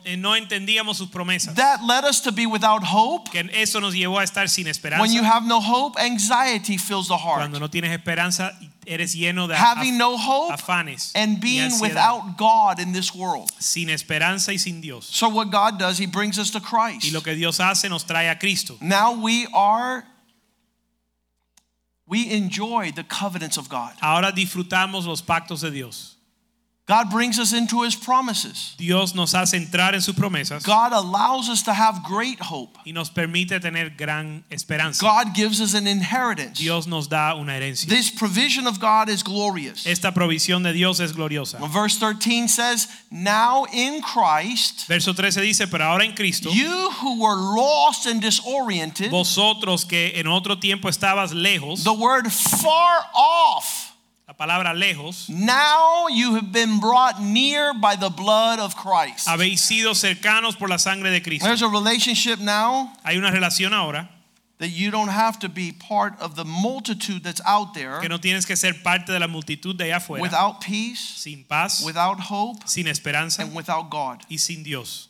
eh, no entendíamos sus promesas. That led us to be without hope. Que eso nos llevó a estar sin esperanza. When you have no hope, anxiety fills the heart. Cuando no tienes esperanza, eres lleno de Having no hope afanes and being without God in this world. sin esperanza y sin Dios. So what God does, he brings us to Christ. Y lo que Dios hace nos trae a Cristo. Now we are we enjoy the covenants of God. Ahora disfrutamos los pactos de Dios. God brings us into his promises. Dios nos hace entrar en sus promesas God allows us to have great hope. y nos permite tener gran esperanza. God gives us an inheritance. Dios nos da una herencia. This provision of God is glorious. Esta provisión de Dios es gloriosa. Verse 13 says, Now in Christ, Verso 13 dice, pero ahora en Cristo, you who were lost and disoriented, vosotros que en otro tiempo estabas lejos, the word far off, la palabra lejos, now you have been brought near by the blood of Christ. habéis sido cercanos por la sangre de Cristo. There's a relationship now Hay una relación ahora that you don't have to be part of the multitude that's out there que no tienes que ser parte de la multitud de allá afuera, without peace, sin paz, without hope, sin esperanza and without God. y sin Dios.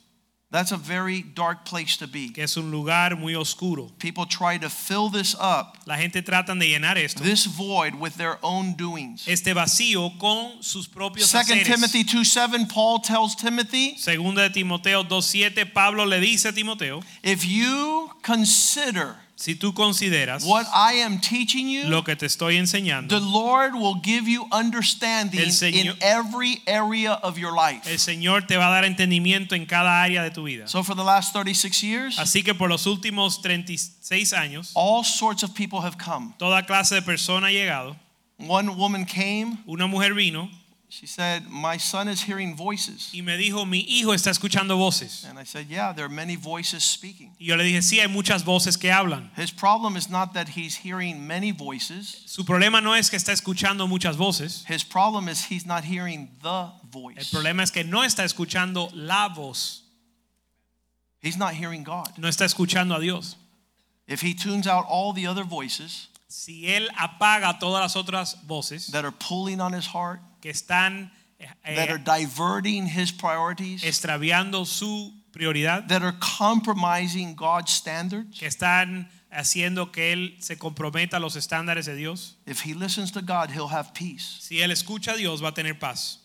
That's a very dark place to be. que es un lugar muy oscuro. People try to fill this up, La gente trata de llenar esto, this void, with their own doings. este vacío con sus propios 2 haceres. Timothy 2 7, Paul tells Timothy, Segunda de Timoteo 2:7 Pablo le dice a Timoteo, if you consider si tú consideras what I am teaching you, lo que te estoy enseñando, the Lord will give you understanding El in every area of your life. el Señor te va a dar entendimiento en cada área de tu vida. So for the last 36 years, Así que por los últimos 36 años, all sorts of people have come. toda clase de persona ha llegado. One woman came, Una mujer vino she said, My son is hearing voices. y me dijo, mi hijo está escuchando voces. And I said, Yeah, there are many voices speaking. Y yo le dije, sí, hay muchas voces que hablan. His problem is not that he's hearing many voices, Su problema no es que está escuchando muchas voces. his problem is he's not hearing the voice. El problema es que no está escuchando la voz. He's not hearing God. No está escuchando a Dios. If he tunes out all the other voices Si él apaga todas las otras voces that are pulling on his heart, que están eh, that are diverting his priorities, extraviando su prioridad, that are compromising God's standards, que están haciendo que él se comprometa a los estándares de Dios, if he listens to God, he'll have peace. si él escucha a Dios va a tener paz,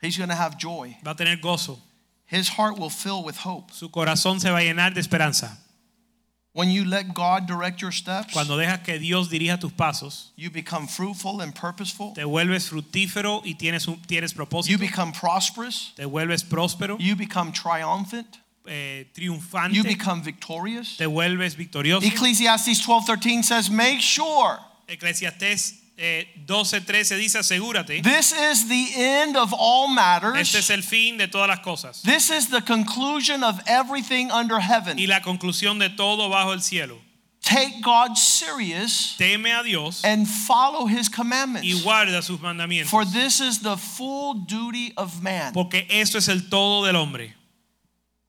He's going to have joy. va a tener gozo, His heart will fill with hope. su corazón se va a llenar de esperanza. When you let God direct your steps, Cuando dejas que Dios dirija tus pasos, you become fruitful and purposeful. te vuelves fructífero y tienes, un- tienes propósito. You become prosperous. te vuelves próspero, You become triumphant. eh, You become victorious. te vuelves victorioso. Ecclesiastes 12:13 says, "Make sure Eclesiastés eh, 12:13 dice asegúrate. this is the end of all matters. Este es el fin de todas las cosas This is the conclusion of everything under heaven. y la conclusión de todo bajo el cielo. Take God serious Teme a Dios and follow his y commandments. guarda sus mandamientos, For this is the full duty of man. porque esto es el todo del hombre.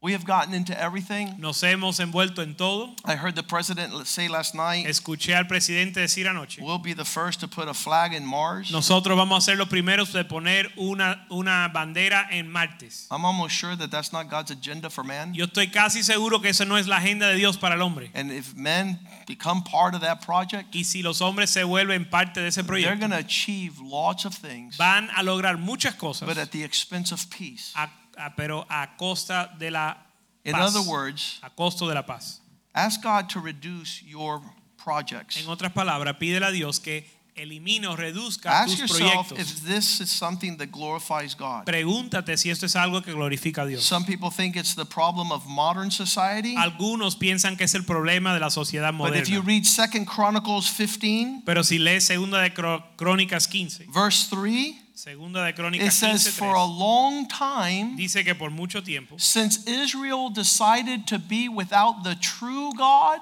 We have gotten into everything. Nos hemos envuelto en todo. I heard the president say last night, Escuché al presidente decir anoche, we'll be the first to put a flag in Mars. nosotros vamos a ser los primeros de poner una, una bandera en Martes. I'm almost sure that that's not God's agenda for man. Yo estoy casi seguro que eso no es la agenda de Dios para el hombre. And if men become part of that project, Y si los hombres se vuelven parte de ese proyecto, they're going to achieve lots of things, van a lograr muchas cosas, but at the expense of peace. a- pero a costa de la In other words, a costo de la paz. ask God to reduce your projects. En otras palabras, pídele a Dios que elimine o reduzca Ask tus yourself proyectos. if this is something that glorifies God. Pregúntate si esto es algo que glorifica a Dios. Some people think it's the problem of modern society, Algunos piensan que es el problema de la sociedad moderna. but if you read 2 Chronicles 15, Pero si lees segunda de Crónicas 15, verse 3, segunda de it says, 15, For a long time, dice que por mucho tiempo since Israel decided to be without the true God,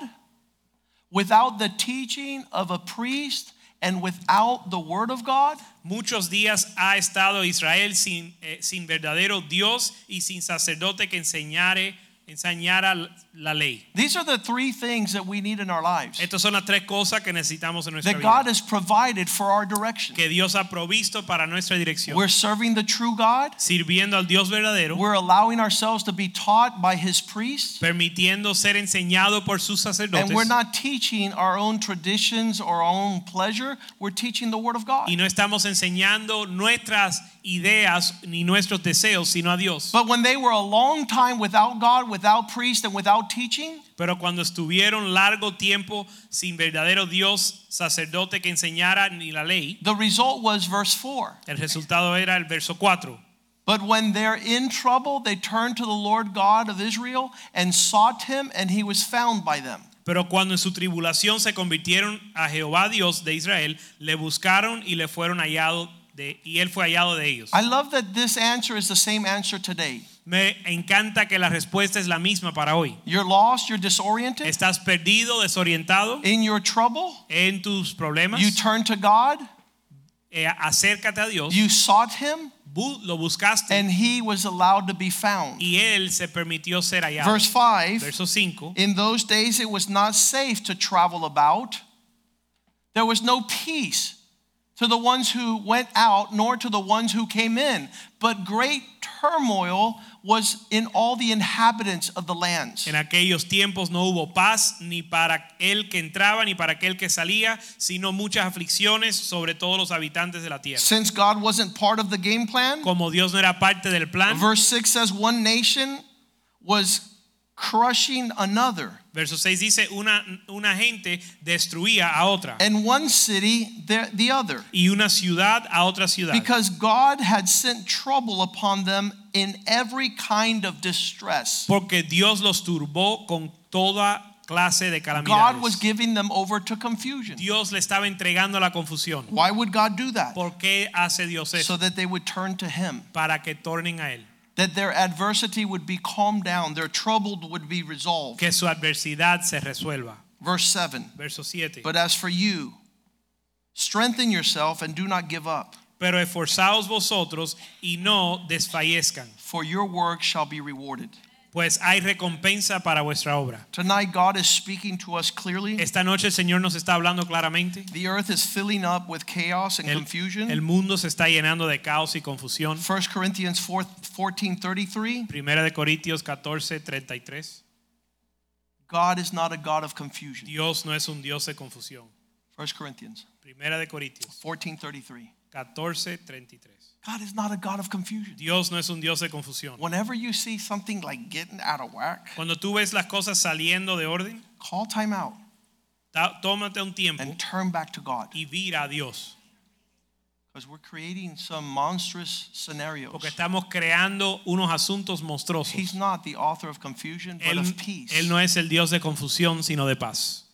without the teaching of a priest, and without the word of God, Muchos días ha estado Israel sin, eh, sin verdadero Dios y sin sacerdote que enseñare, enseñara la ley. these are the three things that we need in our lives Estas son las tres cosas que necesitamos en nuestra that God has provided for our direction. Que Dios ha provisto para nuestra dirección. We're serving the true God. Sirviendo al Dios verdadero, We're allowing ourselves to be taught by his priests. permitiendo ser enseñado por sus sacerdotes. And we're not teaching our own traditions or our own pleasure. We're teaching the word of God. y no estamos enseñando nuestras ideas ni nuestros deseos, sino a Dios. But when they were a long time without God, without priest, and without teaching, Pero cuando estuvieron largo tiempo sin verdadero Dios, sacerdote que enseñara ni la ley, the result was verse 4. el resultado era el verso 4. But when they're in trouble, they turned to the Lord God of Israel and sought him, and he was found by them. Pero cuando en su tribulación se convirtieron a Jehová Dios de Israel, le buscaron y le fueron hallados de, y él fue hallado de ellos. I love that this answer is the same answer today. Me encanta que la respuesta es la misma para hoy. You're lost, you're disoriented, ¿Estás perdido, desorientado in your trouble, en tus problemas? you turn to God, Eh, acércate a Dios, you sought him, lo buscaste and he was allowed to be found. y él se permitió ser hallado. Verse 5 Verso 5. In those days it was not safe to travel about. There was no peace to the ones who went out, nor to the ones who came in, but great turmoil was in all the inhabitants of the lands. En aquellos tiempos no hubo paz ni para el que entraba ni para aquel que salía, sino muchas aflicciones sobre todos los habitantes de la tierra. Since God wasn't part of the game plan, Como Dios no era parte del plan, verse 6 says one nation was crushing another, verso 6 dice, una, una gente destruía a otra and one city the, the other. y una ciudad a otra ciudad. Because God had sent trouble upon them in every kind of distress. Porque Dios los turbó con toda clase de calamidades. God was giving them over to confusion. Dios le estaba entregando la confusión. Why would God do that? ¿Por qué hace Dios eso? So that they would turn to Him, Para que tornen a Él. That their adversity would be calmed down, their trouble would be resolved. Que su adversidad se resuelva. Verse 7 Verso 7. But as for you, strengthen yourself and do not give up, Pero esforzaos vosotros y no desfallezcan, for your work shall be rewarded. Pues hay recompensa para vuestra obra. Tonight, God is speaking to us clearly. Esta noche el Señor nos está hablando claramente. The earth is filling up with chaos and El, confusion. el mundo se está llenando de caos y confusión. 1 Corinthians 4, 14 33. Primera de Corintios 14, 33. God is not a God of confusion. Dios no es un Dios de confusión. 1 Corinthians Primera de Corintios 14 33. 14, 33. God is not a God of confusion. Dios no es un Dios de confusión. Whenever you see something like getting out of whack, Cuando tú ves las cosas saliendo de orden, call time out tómate un tiempo and turn back to God. y vira a Dios. Because we're creating some monstrous scenarios. Porque estamos creando unos asuntos monstruosos. He's not the author of confusion, but of peace. él no es el Dios de confusión, sino de paz.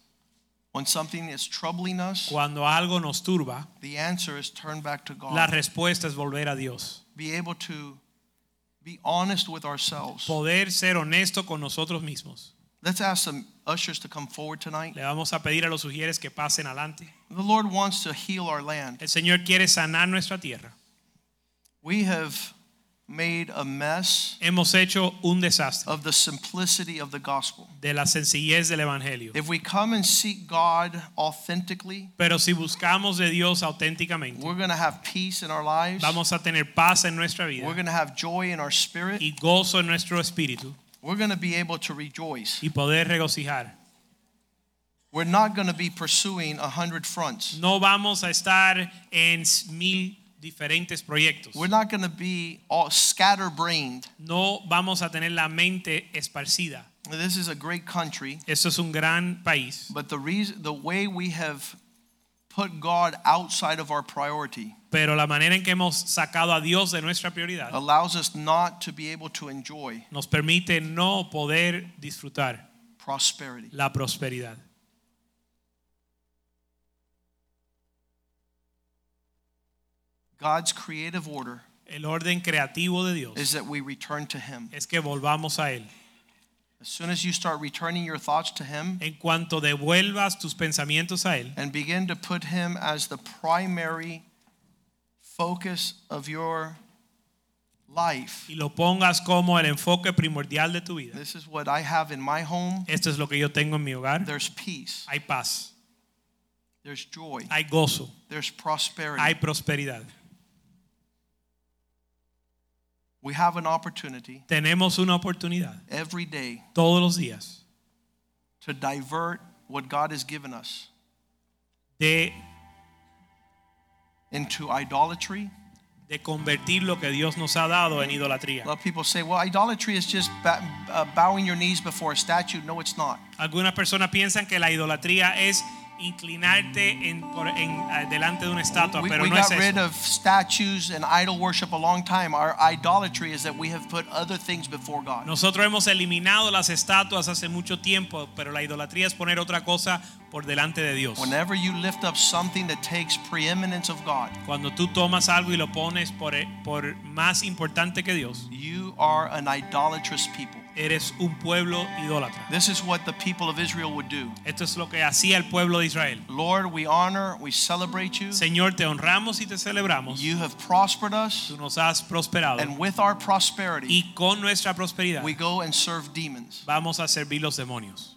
When something is troubling us, Cuando algo nos turba, the answer is turn back to God. la respuesta es volver a Dios. Be able to be honest with ourselves. Poder ser honesto con nosotros mismos. Let's ask some ushers to come forward tonight. Le vamos a pedir a los sugieres que pasen adelante. The Lord wants to heal our land. El Señor quiere sanar nuestra tierra. We have made a mess Hemos hecho un desastre of the simplicity of the gospel. de la sencillez del Evangelio. If we come and seek God authentically, Pero si buscamos de Dios auténticamente, we're going to have peace in our lives. vamos a tener paz en nuestra vida. We're going to have joy in our spirit. y gozo en nuestro espíritu We're going to be able to rejoice. y poder regocijar. We're not going to be pursuing a hundred fronts. No vamos a estar en mil diferentes proyectos. We're not going to be all scatterbrained. No vamos a tener la mente esparcida. This is a great country, Esto es un gran país, but the reason, the way we have put God outside of our priority pero la manera en que hemos sacado a Dios de nuestra prioridad allows us not to be able to enjoy nos permite no poder disfrutar prosperity. la prosperidad. God's creative order El orden creativo de Dios is that we return to Him. es que volvamos a Él. As soon as you start returning your thoughts to Him En cuanto devuelvas tus pensamientos a Él and begin to put Him as the primary focus of your life, y lo pongas como el enfoque primordial de tu vida. this is what I have in my home. Esto es lo que yo tengo en mi hogar. There's peace, Hay paz, there's joy, hay gozo, there's prosperity. hay prosperidad. We have an opportunity Tenemos una oportunidad every day todos los días to divert what God has given us de, into idolatry. de convertir lo que Dios nos ha dado en idolatría. A lot of people say, well, idolatry is just uh, bowing your knees before a statue. No, it's not. Algunas personas piensan que la idolatría es inclinarte en, por- en, eh, delante de una estatua, We, pero we no es got rid eso. of statues and idol worship a long time. Our idolatry is that we have put other things before God. Nosotros hemos eliminado las estatuas hace mucho tiempo, pero la idolatría es poner otra cosa por delante de Dios. Whenever you lift up something that takes preeminence of God, Cuando tú tomas algo y lo pones por, por más importante que Dios, you are an idolatrous people. Eres un pueblo idólatra. This is what the people of Israel would do. Esto es lo que hacía el pueblo de Israel. Lord, we honor, we celebrate you. Señor, te honramos y te celebramos. You have prospered us, Tú nos has prosperado and with our prosperity, y con nuestra prosperidad we go and serve demons. vamos a servir los demonios.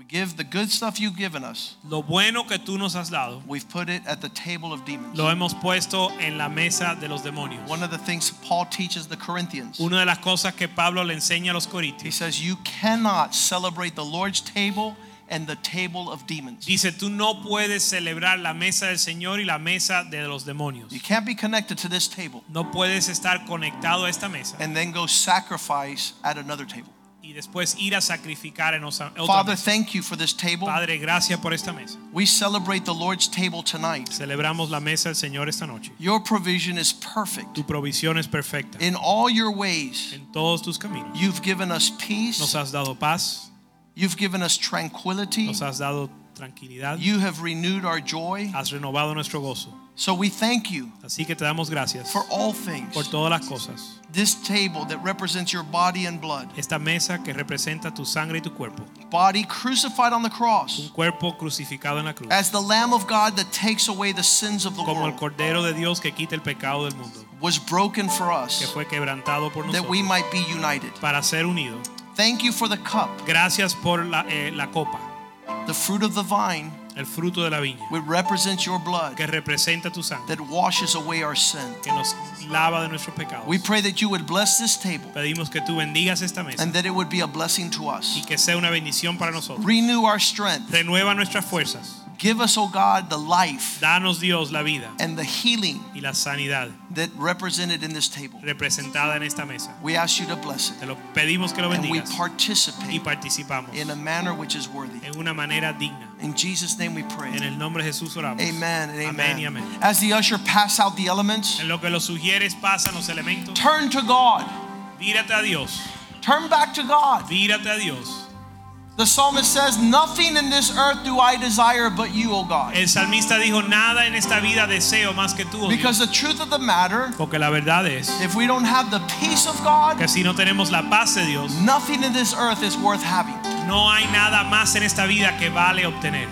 We give the good stuff you've given us. Lo bueno que tú nos has dado, We've put it at the table of demons. lo hemos puesto en la mesa de los demonios. One of the things Paul teaches the Corinthians, Una de las cosas que Pablo le enseña a los corintios. he says, You cannot celebrate the Lord's table and the table of demons. dice, tú no puedes celebrar la mesa del Señor y la mesa de los demonios. You can't be connected to this table No puedes estar conectado a esta mesa and then go sacrifice at another table. Y después ir a sacrificar en otra Father, mesa. thank you for this table. Padre, gracias por esta mesa. We celebrate the Lord's table tonight. Celebramos la mesa del Señor esta noche. Your provision is perfect. Tu provisión es perfecta. In all your ways, En todos tus caminos. you've given us Nos peace, has dado paz, you've given us tranquility, nos has dado tranquilidad, you have renewed our joy. has renovado nuestro gozo. So we thank you Así que te damos gracias for all things. por todas las cosas. This table that represents your body and blood, Esta mesa que representa tu sangre y tu cuerpo. body crucified on the Un cross cuerpo crucificado en la cruz. as the Lamb of God that takes away the sins of the Como el world, Cordero de Dios que quita el pecado del mundo. was broken for Que us fue quebrantado por that we might be united. Para ser. Thank you for the cup, Gracias por la, eh, la copa. the fruit of the vine, El fruto de la viña. which represents your blood Que representa tu sangre. that washes away our sin. Que nos lava de nuestros pecados. We pray that you would bless this table Pedimos que tú bendigas esta mesa. and that it would be a blessing to us. Y que sea una bendición para nosotros. Renew our strength. Renueva nuestras fuerzas. Give us, O God, the life Danos Dios la vida and the healing y la sanidad that represented in this table. representada en esta mesa. We ask you to bless it. Te lo pedimos que lo And we bendigas y participate participamos in a manner which is worthy. en una manera digna. In Jesus' name we En pray. el nombre de Jesús oramos. Amen and Amén y amen. As the usher pass out the elements, En lo que los sugieres pasan los elementos. turn to God. Vírate a Dios. Turn back to God. Vírate a Dios. The psalmist says, Nothing in this earth do I desire but you, O God. El salmista dijo, nada en esta vida deseo más que tú, oh Because the truth of the matter, Porque la verdad es if we don't have the peace of God, que si no tenemos la paz de Dios, nothing in this earth is worth having. no hay nada más en esta vida que vale obtener.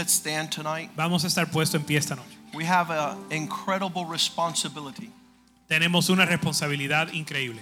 Let's stand tonight. Vamos a estar puesto en pie esta noche. We have an incredible responsibility. Tenemos una responsabilidad increíble.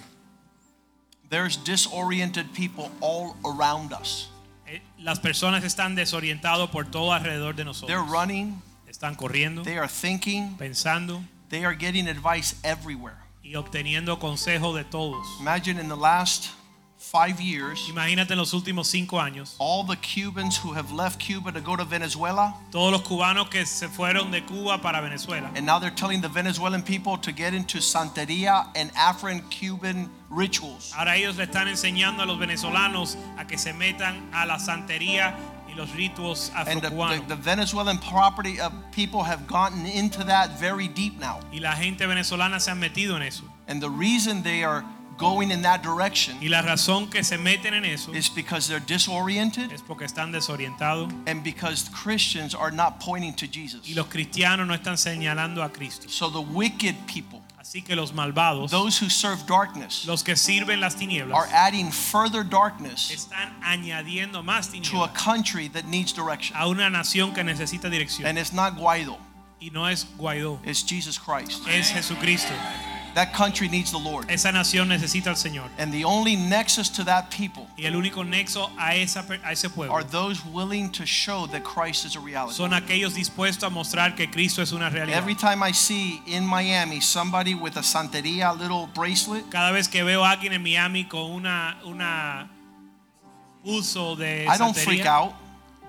There's disoriented people all around us. Eh, Las personas están desorientadas por todo alrededor de nosotros. They're running, Están corriendo, they are thinking, pensando they are getting advice everywhere. y obteniendo consejo de todos. Imagine in the last five years, Imagínate en los últimos cinco años, all the Cubans who have left Cuba to go to Venezuela, todos los cubanos que se fueron de Cuba para Venezuela and now they're telling the Venezuelan people to get into Santeria and Afro Cuban rituals. Ahora ellos le están enseñando a los venezolanos a que se metan a la santería y los ritos And the, the, the Venezuelan property of people have gotten into that very deep now. Y la gente venezolana se han metido en eso. And the reason they are going in that direction Y la razón que se meten en eso is because they're disoriented es porque están desorientados and because Christians are not pointing to Jesus. y los cristianos no están señalando a Cristo. So the wicked people, Así que los malvados, those who serve darkness, los que sirven las are adding further darkness están añadiendo más to a country that needs direction. a una nación que necesita dirección. And it's not Guaido, Y no es Guaidó, it's Jesus Christ. es Jesucristo. That country needs the Lord. Esa nación necesita al Señor. And the only nexus to that people Y el único nexo a, esa, a ese pueblo are those willing to show that Christ is a reality. son aquellos dispuestos a mostrar que Cristo es una realidad. Every time I see in Miami somebody with a Santeria little bracelet, Cada vez que veo a alguien en Miami con una, una pulso de I don't freak out.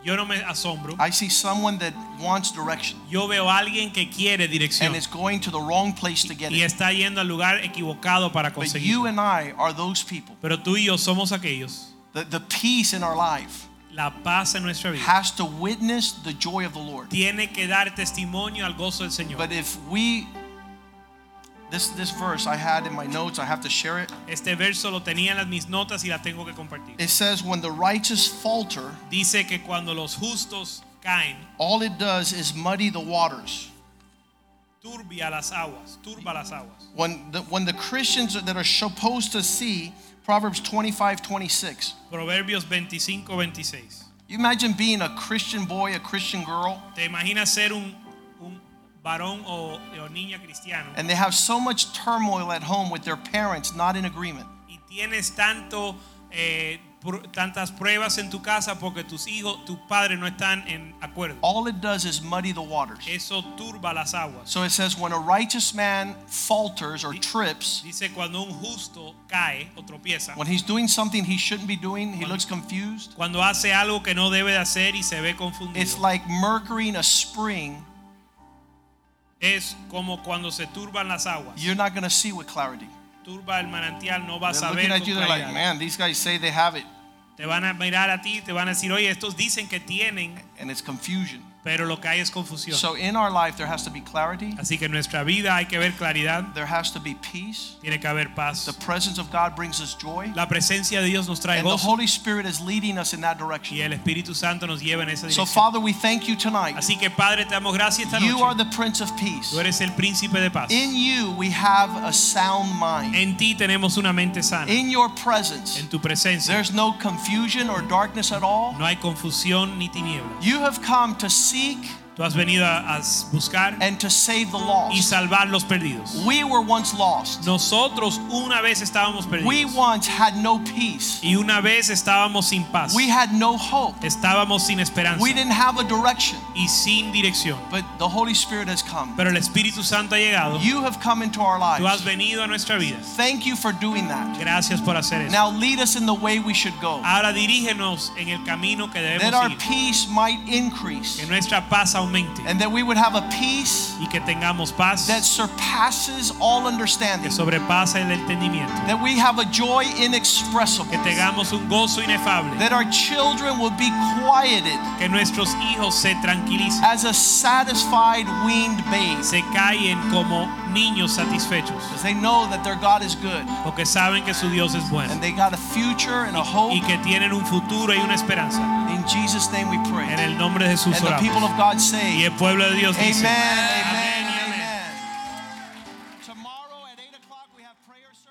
Yo no me asombro. I see someone that wants direction Yo veo a alguien que quiere dirección and is going to the wrong place to get y it. está yendo al lugar equivocado para But you and I are those people. Pero tú y yo somos aquellos. The, the peace in our life La paz en nuestra vida has to witness the joy of the Lord. tiene que dar testimonio al gozo del Señor. But if we, this, this verse I had in my notes, I have to share it. Este verso lo tenía en las- mis notas y la tengo que compartir. It says, When the righteous falter, Dice que cuando los justos caen, all it does is muddy the waters. turbia las aguas, turba las aguas. When the, when the Christians that are supposed to see, Proverbs 25 26, Proverbios 25, 26. You imagine being a Christian boy, a Christian girl, ¿Te imaginas ser un varón o, o niña cristiano and they have so much turmoil at home with their parents not in agreement? y tienes tanto, eh, tantas pruebas en tu casa porque tus hijos, tus padres no están en acuerdo? All it does is muddy the waters. Eso turba las aguas. So it says, when a righteous man falters or trips, Dice cuando un justo cae o tropieza, when he's doing something he shouldn't be doing, he looks confused. cuando hace algo que no debe de hacer y se ve confundido. It's like Mercury in a spring. Es como cuando se turban las aguas. You're not going to see with clarity. Turba el manantial, no vas They're a looking ver at you, con they're like, claridad. man, these guys say they have it, Te van a mirar a ti, te van a decir, oye, estos dicen que tienen, and it's confusion. Pero lo que hay es confusión. So in our life, there has to be clarity, Así que en nuestra vida hay que ver claridad, there has to be peace. tiene que haber paz. The presence of God brings us joy, La presencia de Dios nos trae and the Holy Spirit is leading us in that direction. y el Espíritu Santo nos lleva en esa dirección. So. Father, we thank you tonight. Así que Padre, te damos gracias esta noche. You are the Prince of Peace. Tú eres el príncipe de paz. In you, we have a sound mind. En ti tenemos una mente sana. In your presence, En tu presencia there's no confusion or darkness at all. no hay confusión ni tinieblas. You have come to seek Tú has venido a, buscar and to save the lost. y salvar los perdidos. We were once lost. Nosotros una vez estábamos We perdidos once had no peace. y una vez estábamos sin paz. We had no hope. Estábamos sin esperanza We didn't have a direction. y sin dirección. But the Holy Spirit has come. Pero el Espíritu Santo ha llegado. You have come into our Tú has lives. venido a nuestra vida. Thank you for doing that. Gracias por hacer eso. Now lead us in the way we should go. Ahora dirígenos en el camino que That our debemos ir. peace might increase. Que nuestra paz aumente And that we would have a peace y que tengamos paz that surpasses all understanding. que sobrepasa el entendimiento. That we have a joy Que inexpressible. tengamos un gozo inefable. That our children will be quieted Que nuestros hijos se tranquilicen. as a satisfied weaned babe. Se callen como niños satisfechos. Because they know that their God is good. Porque saben que su Dios es bueno. And they got a future and a hope. Y que tienen un futuro y una esperanza. In Jesus' name we En pray. el nombre de Jesús And the oramos. people of God Y say, el pueblo de Dios dice. Amen, amen.